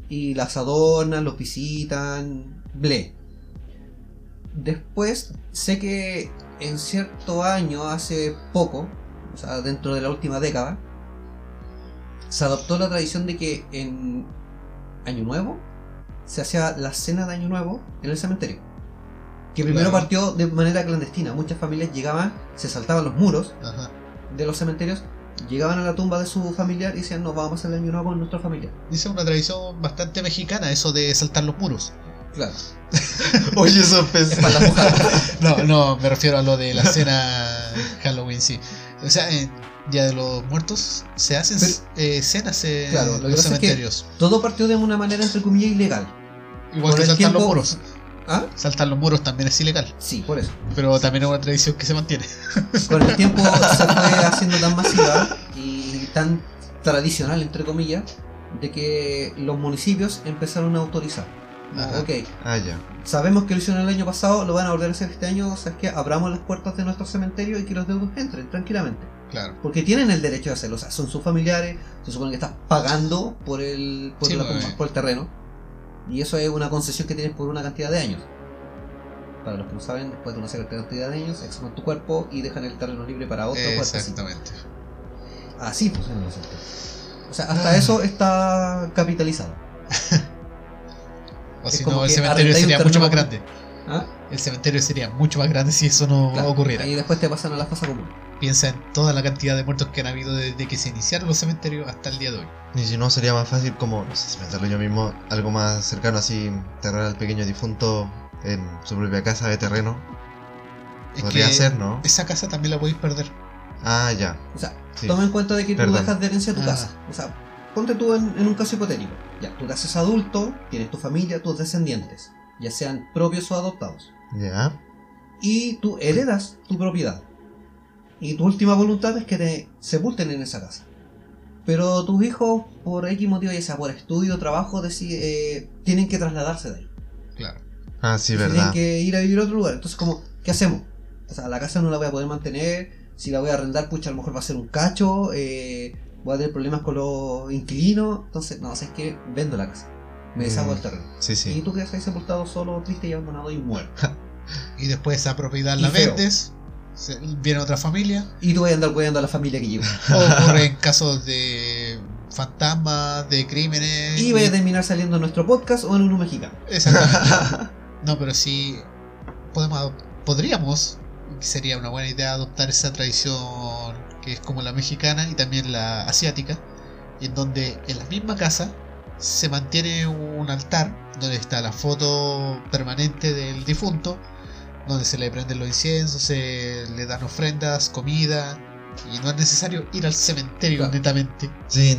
y las adornan, los visitan, ble. Después, sé que en cierto año, hace poco, o sea, dentro de la última década, se adoptó la tradición de que en Año Nuevo se hacía la cena de Año Nuevo en el cementerio. Que primero Claro. partió de manera clandestina. Muchas familias llegaban, se saltaban los muros Ajá. de los cementerios, llegaban a la tumba de su familiar y decían, nos vamos a hacer el Año Nuevo con nuestra familia. Dice una tradición bastante mexicana eso de saltar los muros. Claro. [LAUGHS] Oye, eso es Para la mujer. [LAUGHS] No, no, me refiero a lo de la cena Halloween, sí. O sea, en Día de los Muertos se hacen Pero- eh, cenas en Claro, lo que los pasa es que- cementerios. Todo partió de una manera entre comillas ilegal. Igual por que saltar los muros. ¿Ah? Saltar los muros también es ilegal. Sí, por eso. Pero también es una tradición que se mantiene. [LAUGHS] Con el tiempo se [LAUGHS] fue haciendo tan masiva y tan tradicional, entre comillas, de que los municipios empezaron a autorizar. Ajá. ok, Ah, ya. sabemos que lo hicieron el año pasado, lo van a volver a hacer este año, o sea, es que abramos las puertas de nuestro cementerio y que los deudos entren tranquilamente. Claro. Porque tienen el derecho de hacerlo, o sea, son sus familiares, se supone que estás pagando por el, por, Sí, la pues. por el terreno. Y eso es una concesión que tienes por una cantidad de años. Para los que no saben, después de una cierta cantidad de años, exhuman tu cuerpo y dejan el terreno libre para otro cuerpecito. Exactamente. Así funcionan los cementerios. O sea, hasta eso está capitalizado. [LAUGHS] O Es si no, el cementerio sería mucho más grande. ¿Ah? El cementerio sería mucho más grande si eso no Claro. ocurriera. Y después te pasan a la fase común. Piensa en toda la cantidad de muertos que han habido desde que se iniciaron los cementerios hasta el día de hoy. Y si no, sería más fácil como, no sé si pensarlo yo mismo, algo más cercano así, enterrar al pequeño difunto en su propia casa de terreno. Es Podría ser, ¿no? Esa casa también la podéis perder. Ah, ya. O sea, Sí. toma en cuenta de que tú dejas de herencia tu Ah. casa. O sea, ponte tú en, en un caso hipotético. Ya, tú te haces adulto, tienes tu familia, tus descendientes, ya sean propios o adoptados. Ya. Y tú heredas tu propiedad. Y tu última voluntad es que te sepulten en esa casa. Pero tus hijos, por X motivo, ya sea por estudio, trabajo, eh, tienen que trasladarse de ahí. Claro. Ah, sí, Tienen verdad. que ir a vivir a otro lugar. Entonces, como, ¿qué hacemos? O sea, la casa no la voy a poder mantener. Si la voy a arrendar, pucha, a lo mejor va a ser un cacho. eh, voy a tener problemas con los inquilinos. Entonces, no, es que vendo la casa. Me deshago Mm, del terreno. Sí, Y sí. tú quedas ahí sepultado solo, triste y abandonado y muerto. [LAUGHS] Y después esa propiedad Y la feo. vendes, se- viene otra familia. Y tú vas a andar cuidando a la familia que lleva. [LAUGHS] O ocurre en casos de fantasmas, de crímenes. Y vaya a terminar saliendo en nuestro podcast o en uno mexicano. Exactamente. [LAUGHS] No, pero sí podemos, adop- podríamos, sería una buena idea adoptar esa tradición que es como la mexicana y también la asiática, en donde en la misma casa se mantiene un altar donde está la foto permanente del difunto, donde se le prenden los inciensos, se le dan ofrendas, comida, y no es necesario ir al cementerio Claro. netamente. Sí,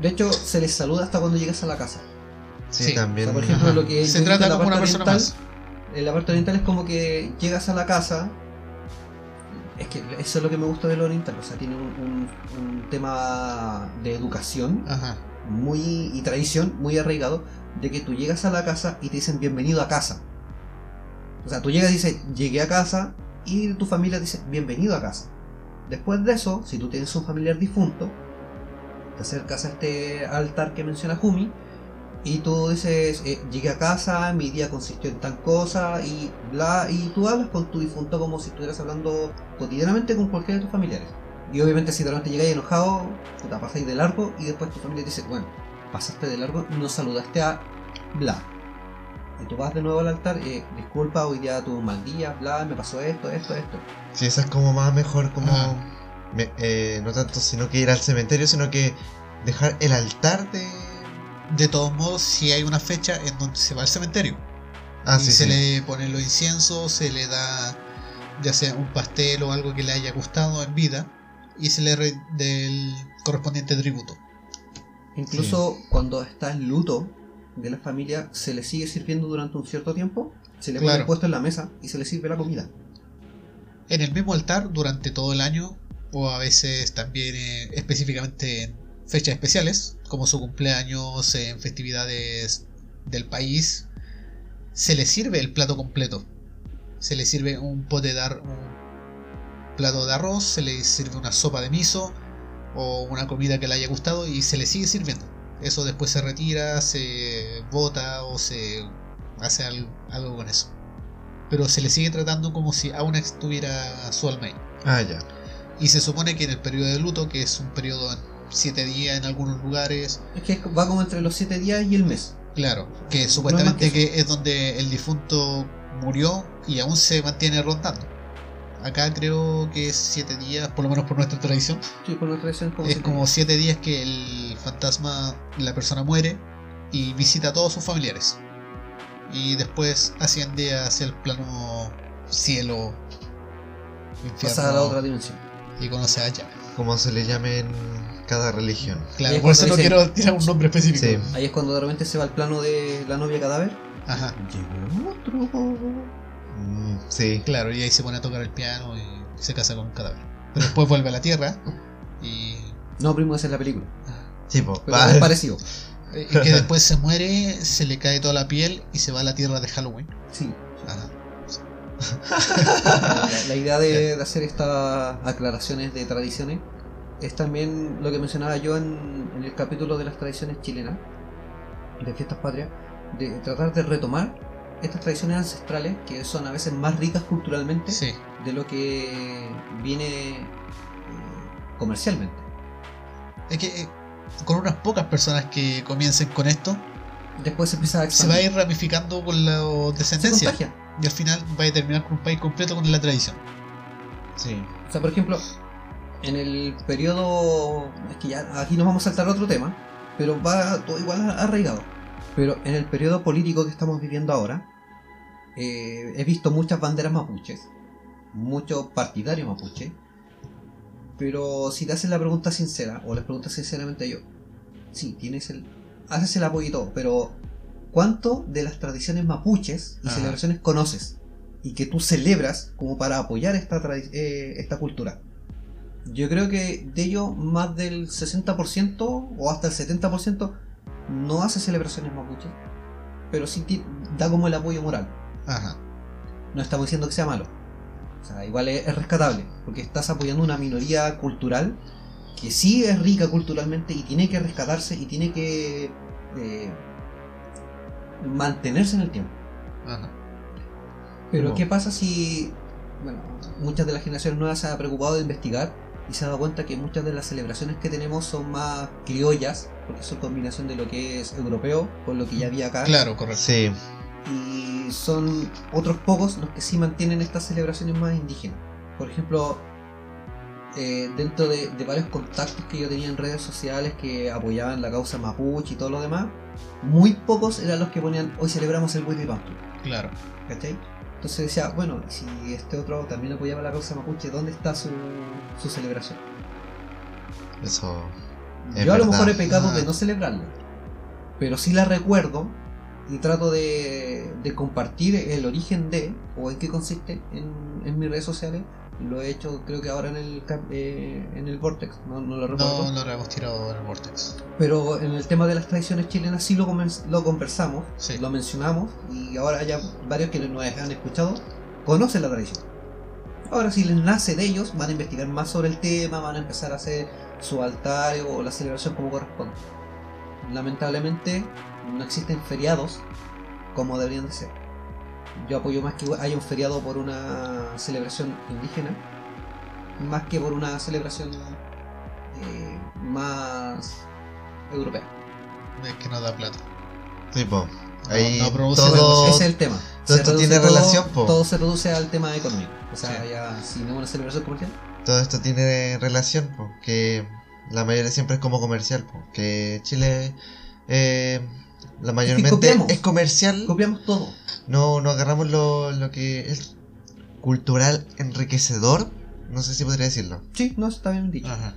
De hecho, se les saluda hasta cuando llegas a la casa. sí, Sí. O también. sea, por ejemplo, Ajá. lo que Se trata como una persona oriental, más. En la parte oriental es como que llegas a la casa. Es que eso es lo que me gusta de lo oriental. O sea, tiene un, un- un tema de educación Ajá. Muy y tradición muy arraigado. De que tú llegas a la casa y te dicen bienvenido a casa. O sea, tú llegas y dices llegué a casa y tu familia dice bienvenido a casa. Después de eso, si tú tienes un familiar difunto, te acercas a este altar que menciona Jumi y tú dices, eh, llegué a casa, mi día consistió en tal cosa y bla, y tú hablas con tu difunto como si estuvieras hablando cotidianamente con cualquiera de tus familiares. Y obviamente si de repente llegáis enojado, te pasáis de largo y después tu familia te dice, bueno, pasaste de largo y no saludaste a bla. Y tú vas de nuevo al altar, eh, disculpa, hoy día tuve un mal día, bla, me pasó esto, esto, esto. Sí, esa es como más mejor, como. Me- eh, no tanto sino que ir al cementerio, sino que dejar el altar de. De todos modos, si hay una fecha en donde se va al cementerio. Ah, y sí, se sí. le pone los inciensos, se le da ya sea un pastel o algo que le haya gustado en vida y se le re- del correspondiente tributo. Incluso cuando está en luto de la familia, se le sigue sirviendo durante un cierto tiempo, se le pone Claro. puesto en la mesa y se le sirve la comida. En el mismo altar durante todo el año o a veces también eh, específicamente en fechas especiales como su cumpleaños, en festividades del país, se le sirve el plato completo. Se le sirve un pote de ar- un plato de arroz, se le sirve una sopa de miso o una comida que le haya gustado y se le sigue sirviendo. Eso después se retira, se bota o se hace al- algo con eso. Pero se le sigue tratando como si aún estuviera su alma ahí. Ah, ya. Y se supone que en el periodo de luto, que es un periodo de 7 días en algunos lugares, Es que va como entre los 7 días y el mes. claro, que No supuestamente es más que que es donde el difunto murió y aún se mantiene rondando. Acá creo que es 7 días, por lo menos por nuestra tradición. Sí, por nuestra tradición como Es siete como. 7 días que el fantasma, la persona muere y visita a todos sus familiares. Y después asciende hacia el plano cielo, infierno, Pasa a la otra dimensión. y conoce a Yahweh. Como se le llame en cada religión. Claro, es por eso no quiero tirar un nombre específico. Sí. Ahí es cuando de repente se va al plano de la novia cadáver. Ajá, Llegó otro. Mm, sí. claro, y ahí se pone a tocar el piano y se casa con un cadáver. Pero después vuelve a la tierra y, No, primo, esa es la película. Sí, po. Pero Va. es parecido. y que después se muere, se le cae toda la piel y se va a la tierra de Halloween. Sí. Ajá. La, la idea de, [LAUGHS] de hacer estas aclaraciones de tradiciones es también lo que mencionaba yo en, en el capítulo de las tradiciones chilenas, de fiestas patrias, de tratar de retomar estas tradiciones ancestrales que son a veces más ricas culturalmente Sí, de lo que viene eh, comercialmente. es que eh, con unas pocas personas que comiencen con esto, Después se empieza a se va a ir ramificando con la descendencia. Y al final va a terminar con un país completo con la tradición. Sí. O sea, por ejemplo, en el periodo. Es que ya aquí nos vamos a saltar otro tema, pero va todo igual arraigado. Pero en el periodo político que estamos viviendo ahora, eh, he visto muchas banderas mapuches, muchos partidarios mapuche. Pero si te hacen la pregunta sincera, o les preguntas sinceramente yo, sí, tienes el. haces el apoyo y todo, pero ¿cuánto de las tradiciones mapuches y Ajá. celebraciones conoces? Y que tú celebras como para apoyar esta, eh, esta cultura. Yo creo que de ello más del 60% o hasta el 70% no hace celebraciones mapuches, pero sí da como el apoyo moral. Ajá. No estamos diciendo que sea malo. O sea, igual es, es rescatable, porque estás apoyando una minoría cultural que sí es rica culturalmente y tiene que rescatarse y tiene que eh, mantenerse en el tiempo. Ajá. Pero No. ¿qué pasa si bueno, muchas de las generaciones nuevas se han preocupado de investigar y se han dado cuenta que muchas de las celebraciones que tenemos son más criollas, porque son combinación de lo que es europeo con lo que ya había acá? Claro, correcto. Sí. y son otros pocos los que sí mantienen estas celebraciones más indígenas. Por ejemplo, eh, dentro de, de varios contactos que yo tenía en redes sociales que apoyaban la causa mapuche y todo lo demás, muy pocos eran los que ponían hoy celebramos el Huitzipantu, Claro. ¿cachai? Entonces decía, bueno, si este otro también apoyaba la causa mapuche, ¿dónde está su, su celebración? Eso. Es Yo a lo verdad. mejor he pecado Ah. de no celebrarla, pero sí la recuerdo y trato de, de compartir el origen de o en qué consiste en, en mis redes sociales. Lo he hecho creo que ahora en el, eh, en el Vortex, no, no lo recuerdo. No, no lo hemos tirado en el Vortex. Pero en el tema de las tradiciones chilenas sí lo, lo conversamos, Sí. lo mencionamos y ahora ya varios que nos han escuchado conocen la tradición. Ahora si les nace de ellos van a investigar más sobre el tema, van a empezar a hacer su altar o la celebración como corresponde. Lamentablemente no existen feriados como deberían de ser. Yo apoyo más que haya un feriado por una celebración indígena, más que por una celebración eh, más europea. Es que no da plata. Sí, po. No, Ahí no produce todo. Ese es el tema. todo Se esto tiene todo- relación, po. Todo se reduce al tema económico. O sea, Sí. ya si no es una celebración comercial. Todo esto tiene relación, porque la mayoría siempre es como comercial, porque Chile, eh, la mayormente copiamos. es comercial. Copiamos todo. No, no agarramos lo, lo que es cultural enriquecedor. No sé si podría decirlo. Sí, no, está bien dicho. Ajá.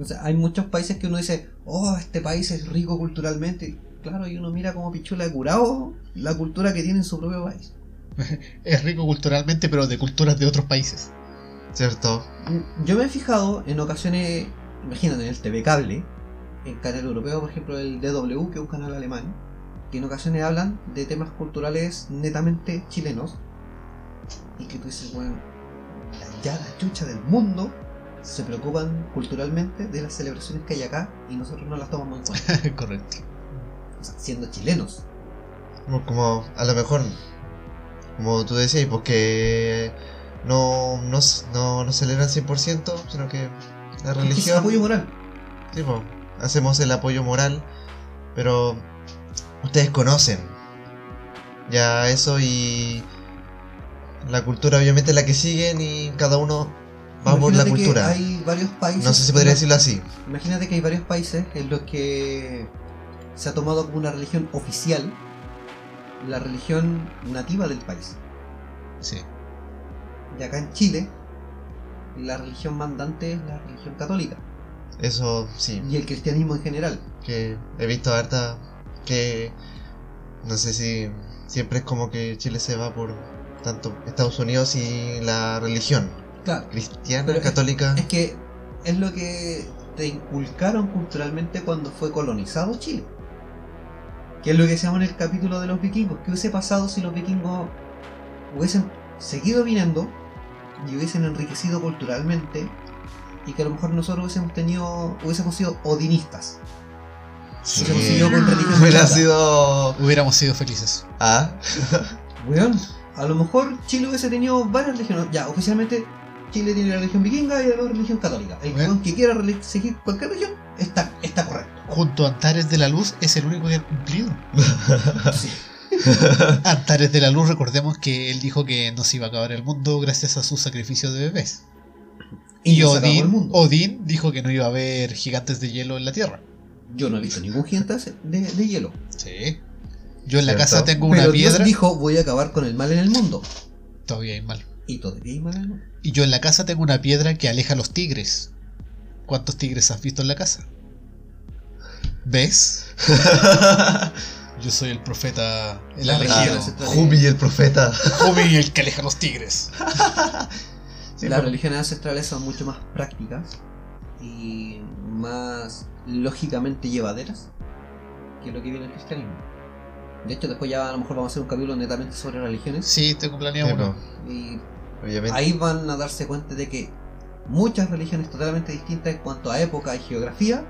O sea, hay muchos países que uno dice, oh, este país es rico culturalmente. Claro, y uno mira como pichula de curado la cultura que tiene en su propio país. [LAUGHS] Es rico culturalmente, pero de culturas de otros países. ¿Cierto? Yo me he fijado en ocasiones, imagínate, en el TV Cable, en canal europeo, por ejemplo, el DW, que es un canal alemán, que en ocasiones hablan de temas culturales netamente chilenos. Y que tú dices, bueno, ya la chucha del mundo se preocupan culturalmente de las celebraciones que hay acá y nosotros no las tomamos en cuenta. [LAUGHS] Correcto. O sea, siendo chilenos. Como, como a lo mejor, como tú decías, porque no, no, no, no celebran 100%, sino que la Es religión... apoyo moral. Sí, po, hacemos el apoyo moral, pero ustedes conocen ya eso y la cultura obviamente la que siguen y cada uno va por la Imagínate que cultura. Hay varios países. No sé si podría decirlo así. Imagínate que hay varios países en los que se ha tomado como una religión oficial la religión nativa del país. Sí. Y acá en Chile, la religión mandante es la religión católica Eso sí, y el cristianismo en general. que he visto harta que no sé si siempre es como que Chile se va por tanto Estados Unidos y la religión Claro, cristiana, es- católica. es que es lo que te inculcaron culturalmente cuando fue colonizado Chile. Que es lo que decíamos en el capítulo de los vikingos. ¿Qué hubiese pasado si los vikingos hubiesen seguido viniendo y hubiesen enriquecido culturalmente? Y que a lo mejor nosotros hubiésemos tenido, hubiésemos sido odinistas. Sí. Hubiésemos seguido con religión sido Hubiéramos sido felices. ah, [LAUGHS] Weón, a lo mejor Chile hubiese tenido varias religiones. Ya, oficialmente Chile tiene la religión vikinga y la religión católica. El weón que quiera seguir cualquier religión está, está correcto. Junto a Antares de la Luz es el único que ha cumplido. [LAUGHS] Sí. [LAUGHS] Antares de la Luz, recordemos que él dijo que no se iba a acabar el mundo gracias a su sacrificio de bebés. Y, Odín. Odín dijo que no iba a haber gigantes de hielo en la Tierra. Yo no he visto ningún gigante de, de hielo. Sí. Yo en la Cierto. casa tengo una Pero Dios piedra. dijo, voy a acabar con el mal en el mundo. Todavía hay mal. Y todavía hay mal en el mundo. Y yo en la casa tengo una piedra que aleja a los tigres. ¿Cuántos tigres has visto en la casa? ¿Ves? [LAUGHS] Yo soy el profeta, el La elegido. Jumi el profeta. Jumi, el que aleja los tigres. [LAUGHS] Sí, Las religiones ancestrales son mucho más prácticas y más lógicamente llevaderas que lo que viene el cristianismo. De hecho, después ya a lo mejor vamos a hacer un capítulo netamente sobre religiones. Sí, tengo planeado uno. Y obviamente. ahí van a darse cuenta de que muchas religiones totalmente distintas en cuanto a época y geografía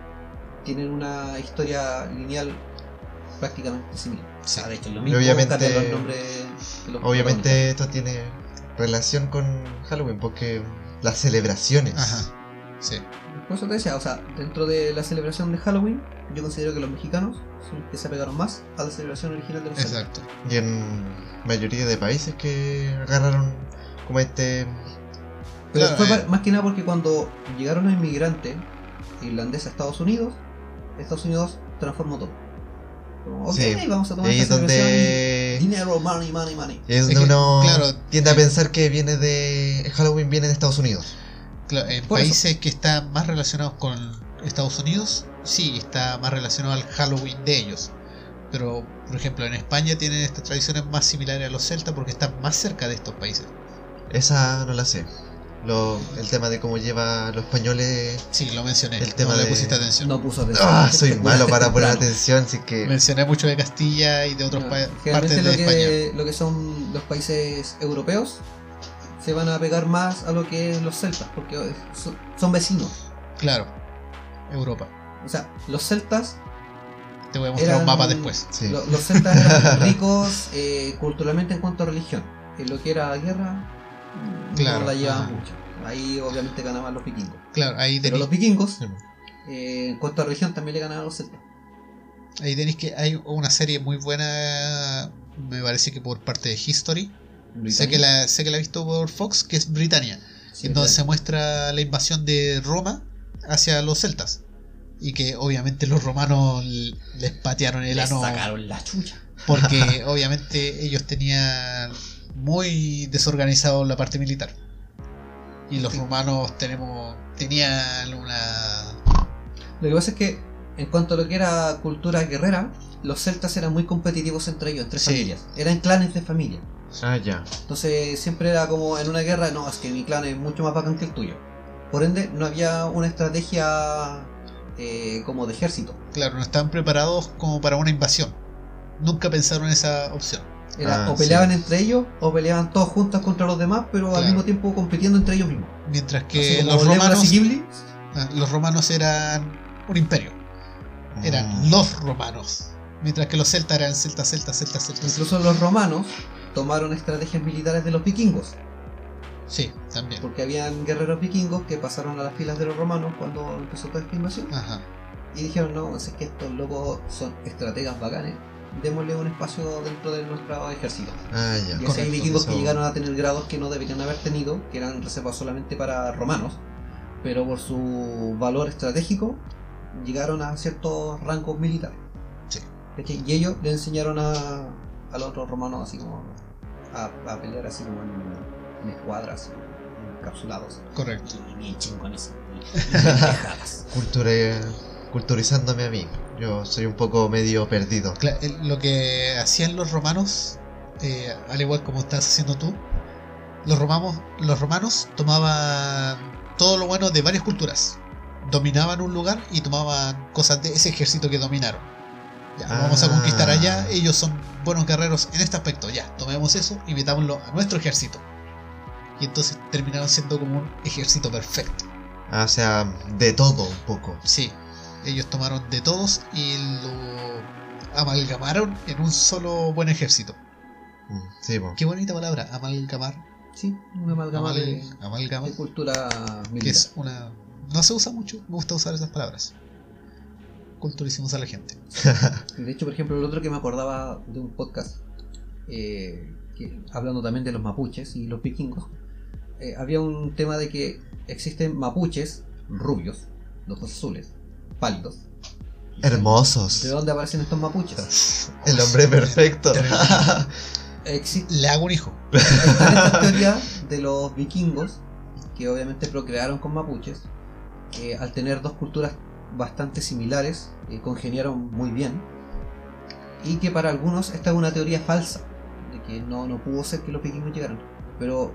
tienen una historia lineal prácticamente similar. Sí. Ah, de hecho, lo Y mismo obviamente- cambian los nombres de los Obviamente esto tiene relación con Halloween porque las celebraciones. Ajá. Sí. Por eso te decía, o sea, dentro de la celebración de Halloween, yo considero que los mexicanos son los que se apegaron más a la celebración original de los. Exacto. Y en mayoría de países que agarraron como este Pero Claro, fue eh. más que nada porque cuando llegaron los inmigrantes irlandeses a Estados Unidos, Estados Unidos transformó todo. Ok, Sí. vamos a Y tomar ahí esta donde dinero, money, money, money. es donde que, uno claro, tiende a pensar que viene de Halloween viene de Estados Unidos. Claro, en Por eso. países que están más relacionados con Estados Unidos, sí, está más relacionado al Halloween de ellos. Pero, por ejemplo, en España tienen estas tradiciones más similares a los celtas porque están más cerca de estos países. Esa no la sé. Lo, el tema de cómo lleva los españoles. Sí, lo mencioné. El tema no le de- pusiste atención. No puso atención. Ah, soy [LAUGHS] malo para poner atención, así que Mencioné mucho de Castilla y de otros No, partes lo España. que, lo que son los países europeos se van a pegar más a lo que es los celtas, porque son, son vecinos. Claro, Europa. O sea, los celtas, Te voy a mostrar un mapa después. sí. lo- los celtas eran [LAUGHS] ricos eh, culturalmente en cuanto a religión. En lo que era guerra, Claro, no la llevaban ajá. mucho. Ahí obviamente ganaban los vikingos. Claro, ahí Pero los vikingos, eh, en cuanto a religión, también le ganaban a los celtas. ahí tenéis que hay una serie muy buena, me parece que por parte de History. Sé que, la, sé que la he visto por Fox, que es Britannia. Sí, en donde se muestra la invasión de Roma hacia los celtas. Y que obviamente los romanos les patearon el Les ano. sacaron la chucha. Porque [LAUGHS] obviamente ellos tenían muy desorganizado la parte militar. Y los romanos tenemos tenían una Lo que pasa es que, en cuanto a lo que era cultura guerrera, los celtas eran muy competitivos entre ellos, entre Sí. familias. Eran clanes de familia. Ah, ya. Entonces siempre era como en una guerra, no, es que mi clan es mucho más bacán que el tuyo. Por ende, no había una estrategia eh, como de ejército. claro, no estaban preparados como para una invasión. Nunca pensaron en esa opción. Era, Ah, o peleaban sí. entre ellos, o peleaban todos juntos contra los demás, pero al mismo tiempo compitiendo entre ellos mismos. Mientras que los romanos Ghibli, ah, los romanos eran un imperio. Eran Mm. los romanos. Mientras que los celtas eran celtas, celtas, celtas, celtas. incluso los romanos tomaron estrategias militares de los vikingos. Sí, también. Porque habían guerreros vikingos que pasaron a las filas de los romanos cuando empezó toda esta invasión. Ajá. Y dijeron, no, es que estos locos son estrategas bacanes. Démosle un espacio dentro de nuestro ejército. Ah, ya. Y así hay vikingos que eso- llegaron a tener grados que no deberían haber tenido, que eran reservados solamente para romanos, pero por su valor estratégico llegaron a ciertos rangos militares. Sí. Y ellos le enseñaron a, a los otros romanos así como a, a pelear así como en, en escuadras, encapsulados. Correcto. Y bien [LAUGHS] y pendejadas. Cultura, culturizándome a mí. Yo soy un poco medio perdido. Lo que hacían los romanos, eh, al igual como estás haciendo tú, los romanos, los romanos tomaban todo lo bueno de varias culturas. Dominaban un lugar y tomaban cosas de ese ejército que dominaron. Ya, Ah. vamos a conquistar allá, ellos son buenos guerreros en este aspecto. Ya, tomemos eso y metámoslo a nuestro ejército. Y entonces terminaron siendo como un ejército perfecto. Ah, o sea, de todo un poco. Sí, ellos tomaron de todos y lo amalgamaron en un solo buen ejército. Mm, Sí, po. Qué bonita palabra, amalgamar. Sí, una amalgama Amal- de, amalgama, de cultura que militar. es una... No se usa mucho, me gusta usar esas palabras. Culturicemos a la gente. [LAUGHS] De hecho, por ejemplo, el otro que me acordaba de un podcast, eh, que- hablando también de los mapuches y los vikingos, eh, había un tema de que existen mapuches rubios, ojos azules, Hermosos. ¿De dónde aparecen estos mapuches? [LAUGHS] El hombre perfecto. [LAUGHS] Le hago un hijo. Están estas teorías de los vikingos, que obviamente procrearon con mapuches, que al tener dos culturas bastante similares, eh, congeniaron muy bien, y que para algunos esta es una teoría falsa, de que no, no pudo ser que los vikingos llegaran. Pero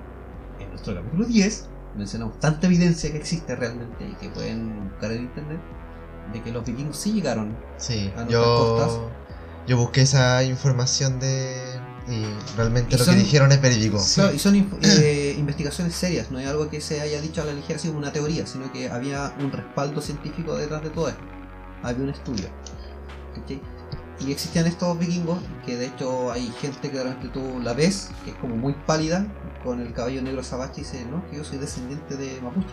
en nuestro capítulo 10 mencionamos tanta evidencia que existe realmente y que pueden buscar en internet, de que los vikingos sí llegaron. Sí, A nuestras yo, costas. yo busqué esa información de... Y realmente Y lo son- que dijeron es verídico. Sí. Y son [CLEARS THROAT] eh, investigaciones serias, no es algo que se haya dicho a la ligera como una teoría, sino que había un respaldo científico detrás de todo esto. Había un estudio. ¿cachai? Y existían estos vikingos, que de hecho hay gente que realmente tú la ves, que es como muy pálida, con el cabello negro sabache y dice, no, que yo soy descendiente de mapuche.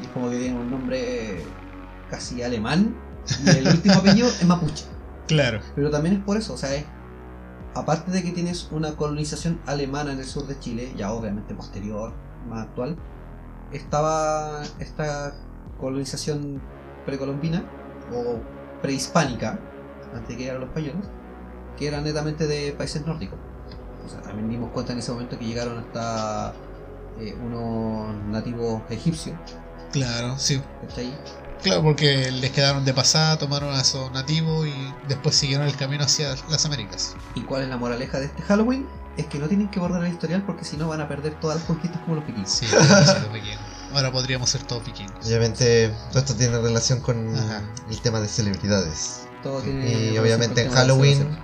Y es como que tiene un nombre casi alemán, y el último apellido es mapuche. Claro. Pero también es por eso, o sea, es, aparte de que tienes una colonización alemana en el sur de Chile, ya obviamente posterior, más actual, estaba esta colonización precolombina o prehispánica, antes de que llegaran los españoles, que era netamente de países nórdicos. O sea, también dimos cuenta en ese momento que llegaron hasta eh, unos nativos egipcios, Claro, sí. ¿cachai? Claro, porque les quedaron de pasada, tomaron a esos nativos y después siguieron el camino hacia las Américas. ¿Y cuál es la moraleja de este Halloween? Es que no tienen que borrar el historial porque si no van a perder todas las conquistas como los vikingos. Sí. Ahora podríamos ser todos vikingos. Obviamente todo esto tiene relación con Ajá. el tema de celebridades. Todo tiene Y relación obviamente con en el tema de Halloween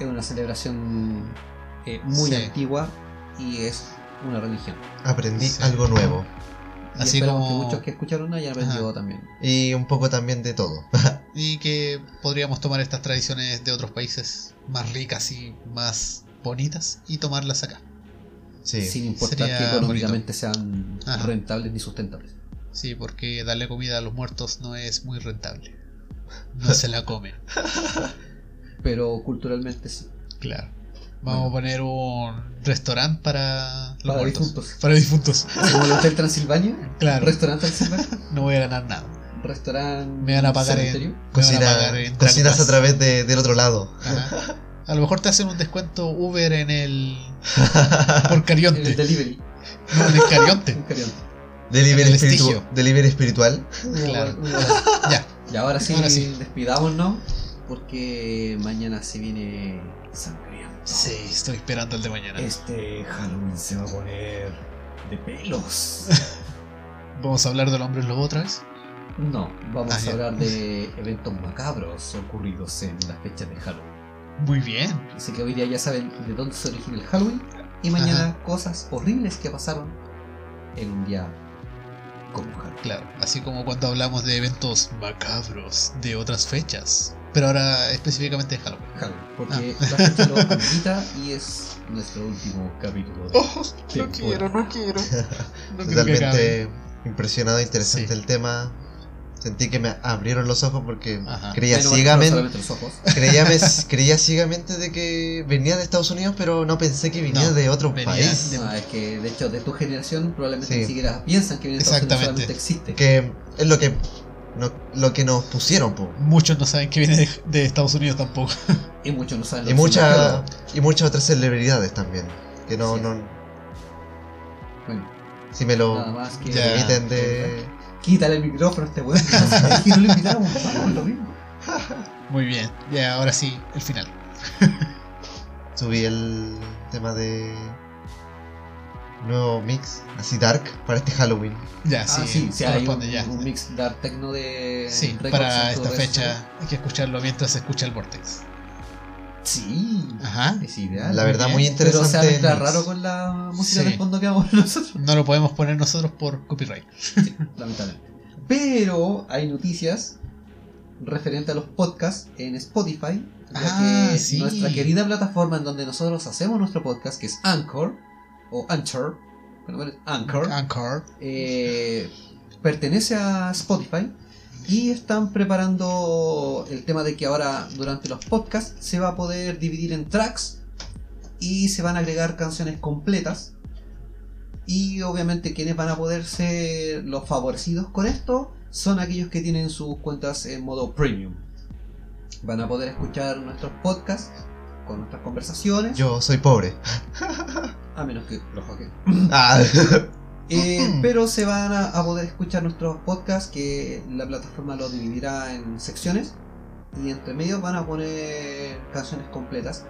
es una celebración eh, muy Sí. antigua y es una religión. aprendí Sí. algo nuevo. Así como- que muchos que escucharon hayan aprendido Ajá. también. Y un poco también de todo. [LAUGHS] Y que podríamos tomar estas tradiciones de otros países más ricas y más bonitas y tomarlas acá. Sí. Sin importar Sería que económicamente sean Ajá. rentables ni sustentables. Sí, porque darle comida a los muertos no es muy rentable. No se la comen. [LAUGHS] Pero culturalmente sí. Claro. Vamos a poner un restaurante para los Para muertos. difuntos. Para difuntos. Como el Hotel Transilvania, Claro. Restaurante Transilvania, No voy a ganar nada. restaurante. Me van a pagar en- cementerio. Me van a Cocina- pagar en cocinas a través de- del otro lado. Ajá. A lo mejor te hacen un descuento Uber en el. [LAUGHS] por En el Carionte. delivery. No, en el Carionte. En Carionte. Delivery, En el espiritu- delivery espiritual. Claro. [LAUGHS] Ya. Y ahora sí, Ahora sí. despidámonos. Porque mañana se viene sangriento. Sí, estoy esperando el de mañana. Este Halloween se va a poner de pelos. [LAUGHS] ¿Vamos a hablar del hombre lobo otra vez? No, vamos Ah, a hablar de [LAUGHS] eventos macabros ocurridos en las fechas de Halloween. Muy bien. Así que hoy día ya saben de dónde se origina el Halloween. Y mañana cosas horribles que pasaron en un día como Halloween. Claro. Así como cuando hablamos de eventos macabros de otras fechas. Pero ahora específicamente de Halloween. Halloween, porque Ah. la fecha lo amerita y es nuestro último capítulo. de Oh, no quiero. No quiero [LAUGHS] acabe. Totalmente impresionado, interesante Sí. el tema. Sentí que me abrieron los ojos porque Ajá. creía ciegamente, solamente los ojos. [LAUGHS] creía, me- creía ciegamente de que venía de Estados Unidos, pero no pensé que venía No, de otro venía país. de- Ah, es que de hecho de tu generación probablemente Sí. ni siquiera piensan que viene de Estados Unidos, Exactamente. existe. Que es lo que no- lo que nos pusieron, po. Muchos no saben que viene de, de Estados Unidos tampoco. [LAUGHS] Y muchos no saben lo Y significa. y muchas otras celebridades también. Que no, Sí. no Bueno, si me lo nada más que. Ya. permiten de Quítale el micrófono a este weón. [LAUGHS] Que no lo invitamos, lo mismo. [LAUGHS] Muy bien. Ya, ahora sí, el final. subí el tema de nuevo mix, así dark, para este Halloween. Ya, Ah, sí, sí, sí, hay un, ya. un mix dark techno de. Sí, para esta fecha hay que escucharlo mientras se escucha el Vortex. Sí, Ajá. es ideal. La verdad, bien. muy Pero se interesante. va a mezclar el mix. raro con la música Sí. de fondo que vamos [LAUGHS] nosotros. No lo podemos poner nosotros por copyright. lamentablemente. Pero hay noticias referente a los podcasts en Spotify, ya Ah, que sí. nuestra querida plataforma en donde nosotros hacemos nuestro podcast, que es Anchor, o Anchor, Anchor, Anchor. eh, pertenece a Spotify y están preparando el tema de que ahora durante los podcasts se va a poder dividir en tracks y se van a agregar canciones completas y obviamente quienes van a poder ser los favorecidos con esto son aquellos que tienen sus cuentas en modo premium van a poder escuchar nuestros podcasts con nuestras conversaciones Yo soy pobre. [LAUGHS] a menos que los hackeen [LAUGHS] Ah, [LAUGHS] Eh, pero se van a, a poder escuchar nuestros podcasts que la plataforma lo dividirá en secciones y entre medio van a poner canciones completas.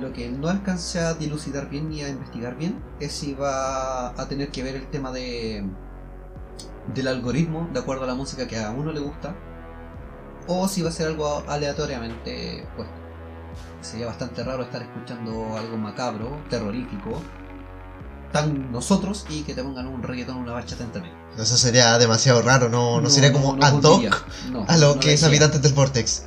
Lo que no alcancé a dilucidar bien ni a investigar bien es si va a tener que ver el tema de del algoritmo de acuerdo a la música que a uno le gusta o si va a ser algo aleatoriamente puesto. Sería bastante raro estar escuchando algo macabro, terrorífico, tan nosotros y que te pongan un reggaetón o una bachata entre medio. eso sería demasiado raro, no, no, sería como ad hoc. No, a lo no que es iría. habitantes del Vortex.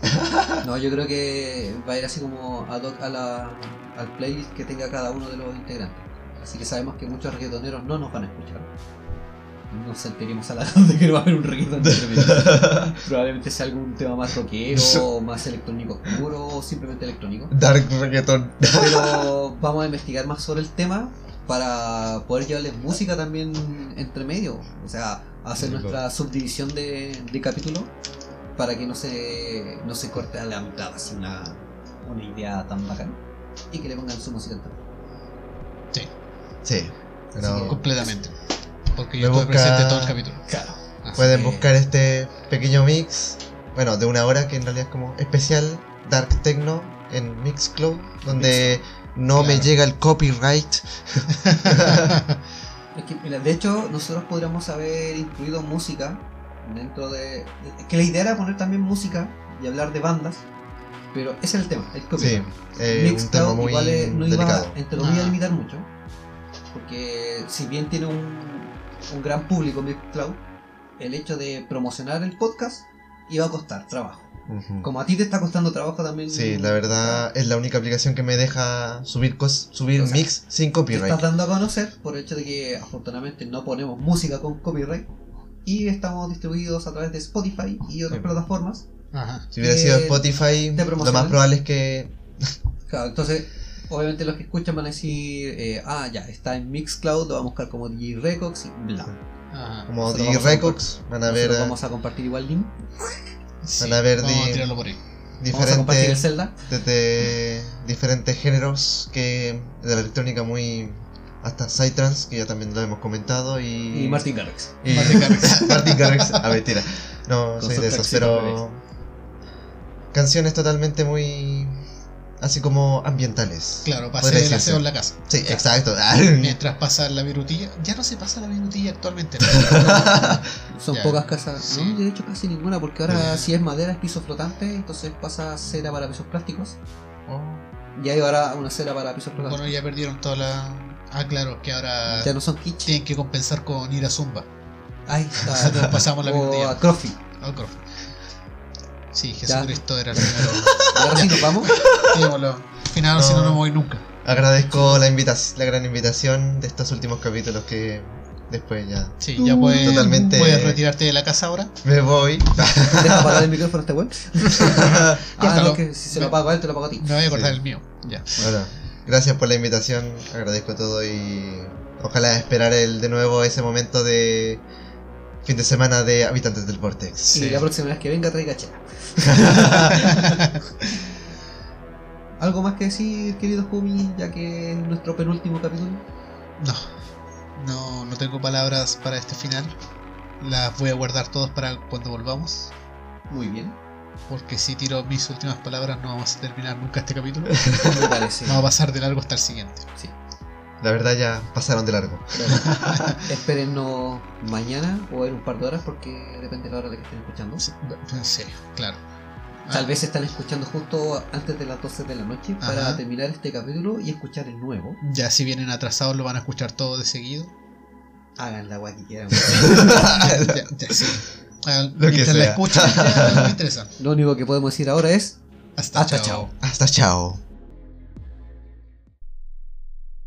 No, yo creo que va a ir así como ad hoc a la, al playlist que tenga cada uno de los integrantes. Así que sabemos que muchos reggaetoneros no nos van a escuchar. Nos sentiríamos halagados de que no va a haber un reggaetón entre medio. [LAUGHS] Probablemente sea algún tema más rockero, [LAUGHS] más electrónico oscuro o simplemente electrónico. Dark reggaeton. Pero vamos a investigar más sobre el tema para poder llevarles música también entre medio. O sea, hacer Sí, nuestra subdivisión de, de capítulo para que no se, no se corte a la mitad así una, una idea tan bacana. Y que le pongan su música también. Sí, pero que- Completamente. Porque yo estuve busca- presente todo el capítulo. Claro. Así pueden que- buscar este pequeño mix, bueno, de una hora que en realidad es como especial Dark Techno en Mixcloud, donde no me llega el copyright. [LAUGHS] Es que, mira, de hecho, nosotros podríamos haber incluido música dentro de. Es que la idea era poner también música y hablar de bandas, pero ese es el tema, el Sí, copyright. eh, un tema Mixcloud muy igual eh, no iba, delicado. entre comillas, a Ah. limitar mucho. Porque si bien tiene un, un gran público Mixcloud, el hecho de promocionar el podcast iba a costar trabajo. Como a ti te está costando trabajo también. Sí, la verdad es la única aplicación que me deja subir cos- subir O sea, mix sin te copyright. estás dando a conocer por el hecho de que afortunadamente no ponemos música con copyright y estamos distribuidos a través de Spotify y otras Sí. plataformas. Ajá. Si hubiera sido eh, Spotify, lo más probable es que Claro, entonces, obviamente los que escuchan van a decir, eh, ah, ya, está en Mixcloud, lo vamos a buscar como DJ Records y bla. Ajá. como a Records, van a ver, Nosotros vamos a compartir igual link. Sí, Van a ver vamos a por ahí. A diferentes, Zelda. desde diferentes géneros que de la electrónica muy hasta Psytrance, que ya también lo hemos comentado, y... Y Martin Garrix. y- Martin Garrix. [LAUGHS] Martin Garrix, a mentira. No, Con soy de esos, pero... Canciones totalmente muy... Así como ambientales. Claro, para hacer el aseo en la casa. Sí, Ya. exacto. [LAUGHS] Mientras pasa la virutilla. Ya no se pasa la virutilla actualmente. [LAUGHS] Son Ya. pocas casas, Sí. no, de hecho casi ninguna, porque ahora si es madera es piso flotante, entonces pasa a cera para pisos plásticos. Y hay ahora una cera para pisos flotantes. bueno, ya perdieron toda la. Ah, claro, que ahora ya no son kitsch. tienen que compensar con ir a Zumba. Ahí está. [LAUGHS] Pasamos la o virutilla. a Crofi. Al Croft. Sí, Jesucristo era el [LAUGHS] primero. Ahora sí nos vamos. Digámoslo. Al final, si no, no me voy nunca. Agradezco la, invitación, la gran invitación de estos últimos capítulos que después ya Sí, ya puedes, Totalmente. puedes retirarte de la casa ahora. me voy. Deja [LAUGHS] apagar el micrófono a este weón. [LAUGHS] ah, no, que si se lo apago a él, te lo apago a ti. Me voy a cortar Sí. el mío. Ya. Bueno, gracias por la invitación, agradezco todo y ojalá esperar el de nuevo ese momento de fin de semana de Habitantes del Vortex. Y Sí. la próxima vez que venga traiga chela. [LAUGHS] ¿Algo más que decir, querido Jumi, ya que es nuestro penúltimo capítulo? No, no, no tengo palabras para este final. Las voy a guardar todas para cuando volvamos. Muy bien, Porque si tiro mis últimas palabras no vamos a terminar nunca este capítulo. [LAUGHS] me parece. Vamos a pasar de largo hasta el siguiente. Sí. La verdad ya pasaron de largo. Claro. [LAUGHS] Espérennos mañana o en un par de horas porque depende de la hora de que estén escuchando. Sí, sí, claro. Tal Ah, vez están escuchando justo antes de las 12 de la noche para terminar este capítulo y escuchar el nuevo. Ya si vienen atrasados lo van a escuchar todo de seguido. Hagan la que quieran. [LAUGHS] ya, sí. Hagan- Lo que la sea. escuchen, ya no me interesa. Lo único que podemos decir ahora es Hasta, Hasta chao. chao. Hasta chao.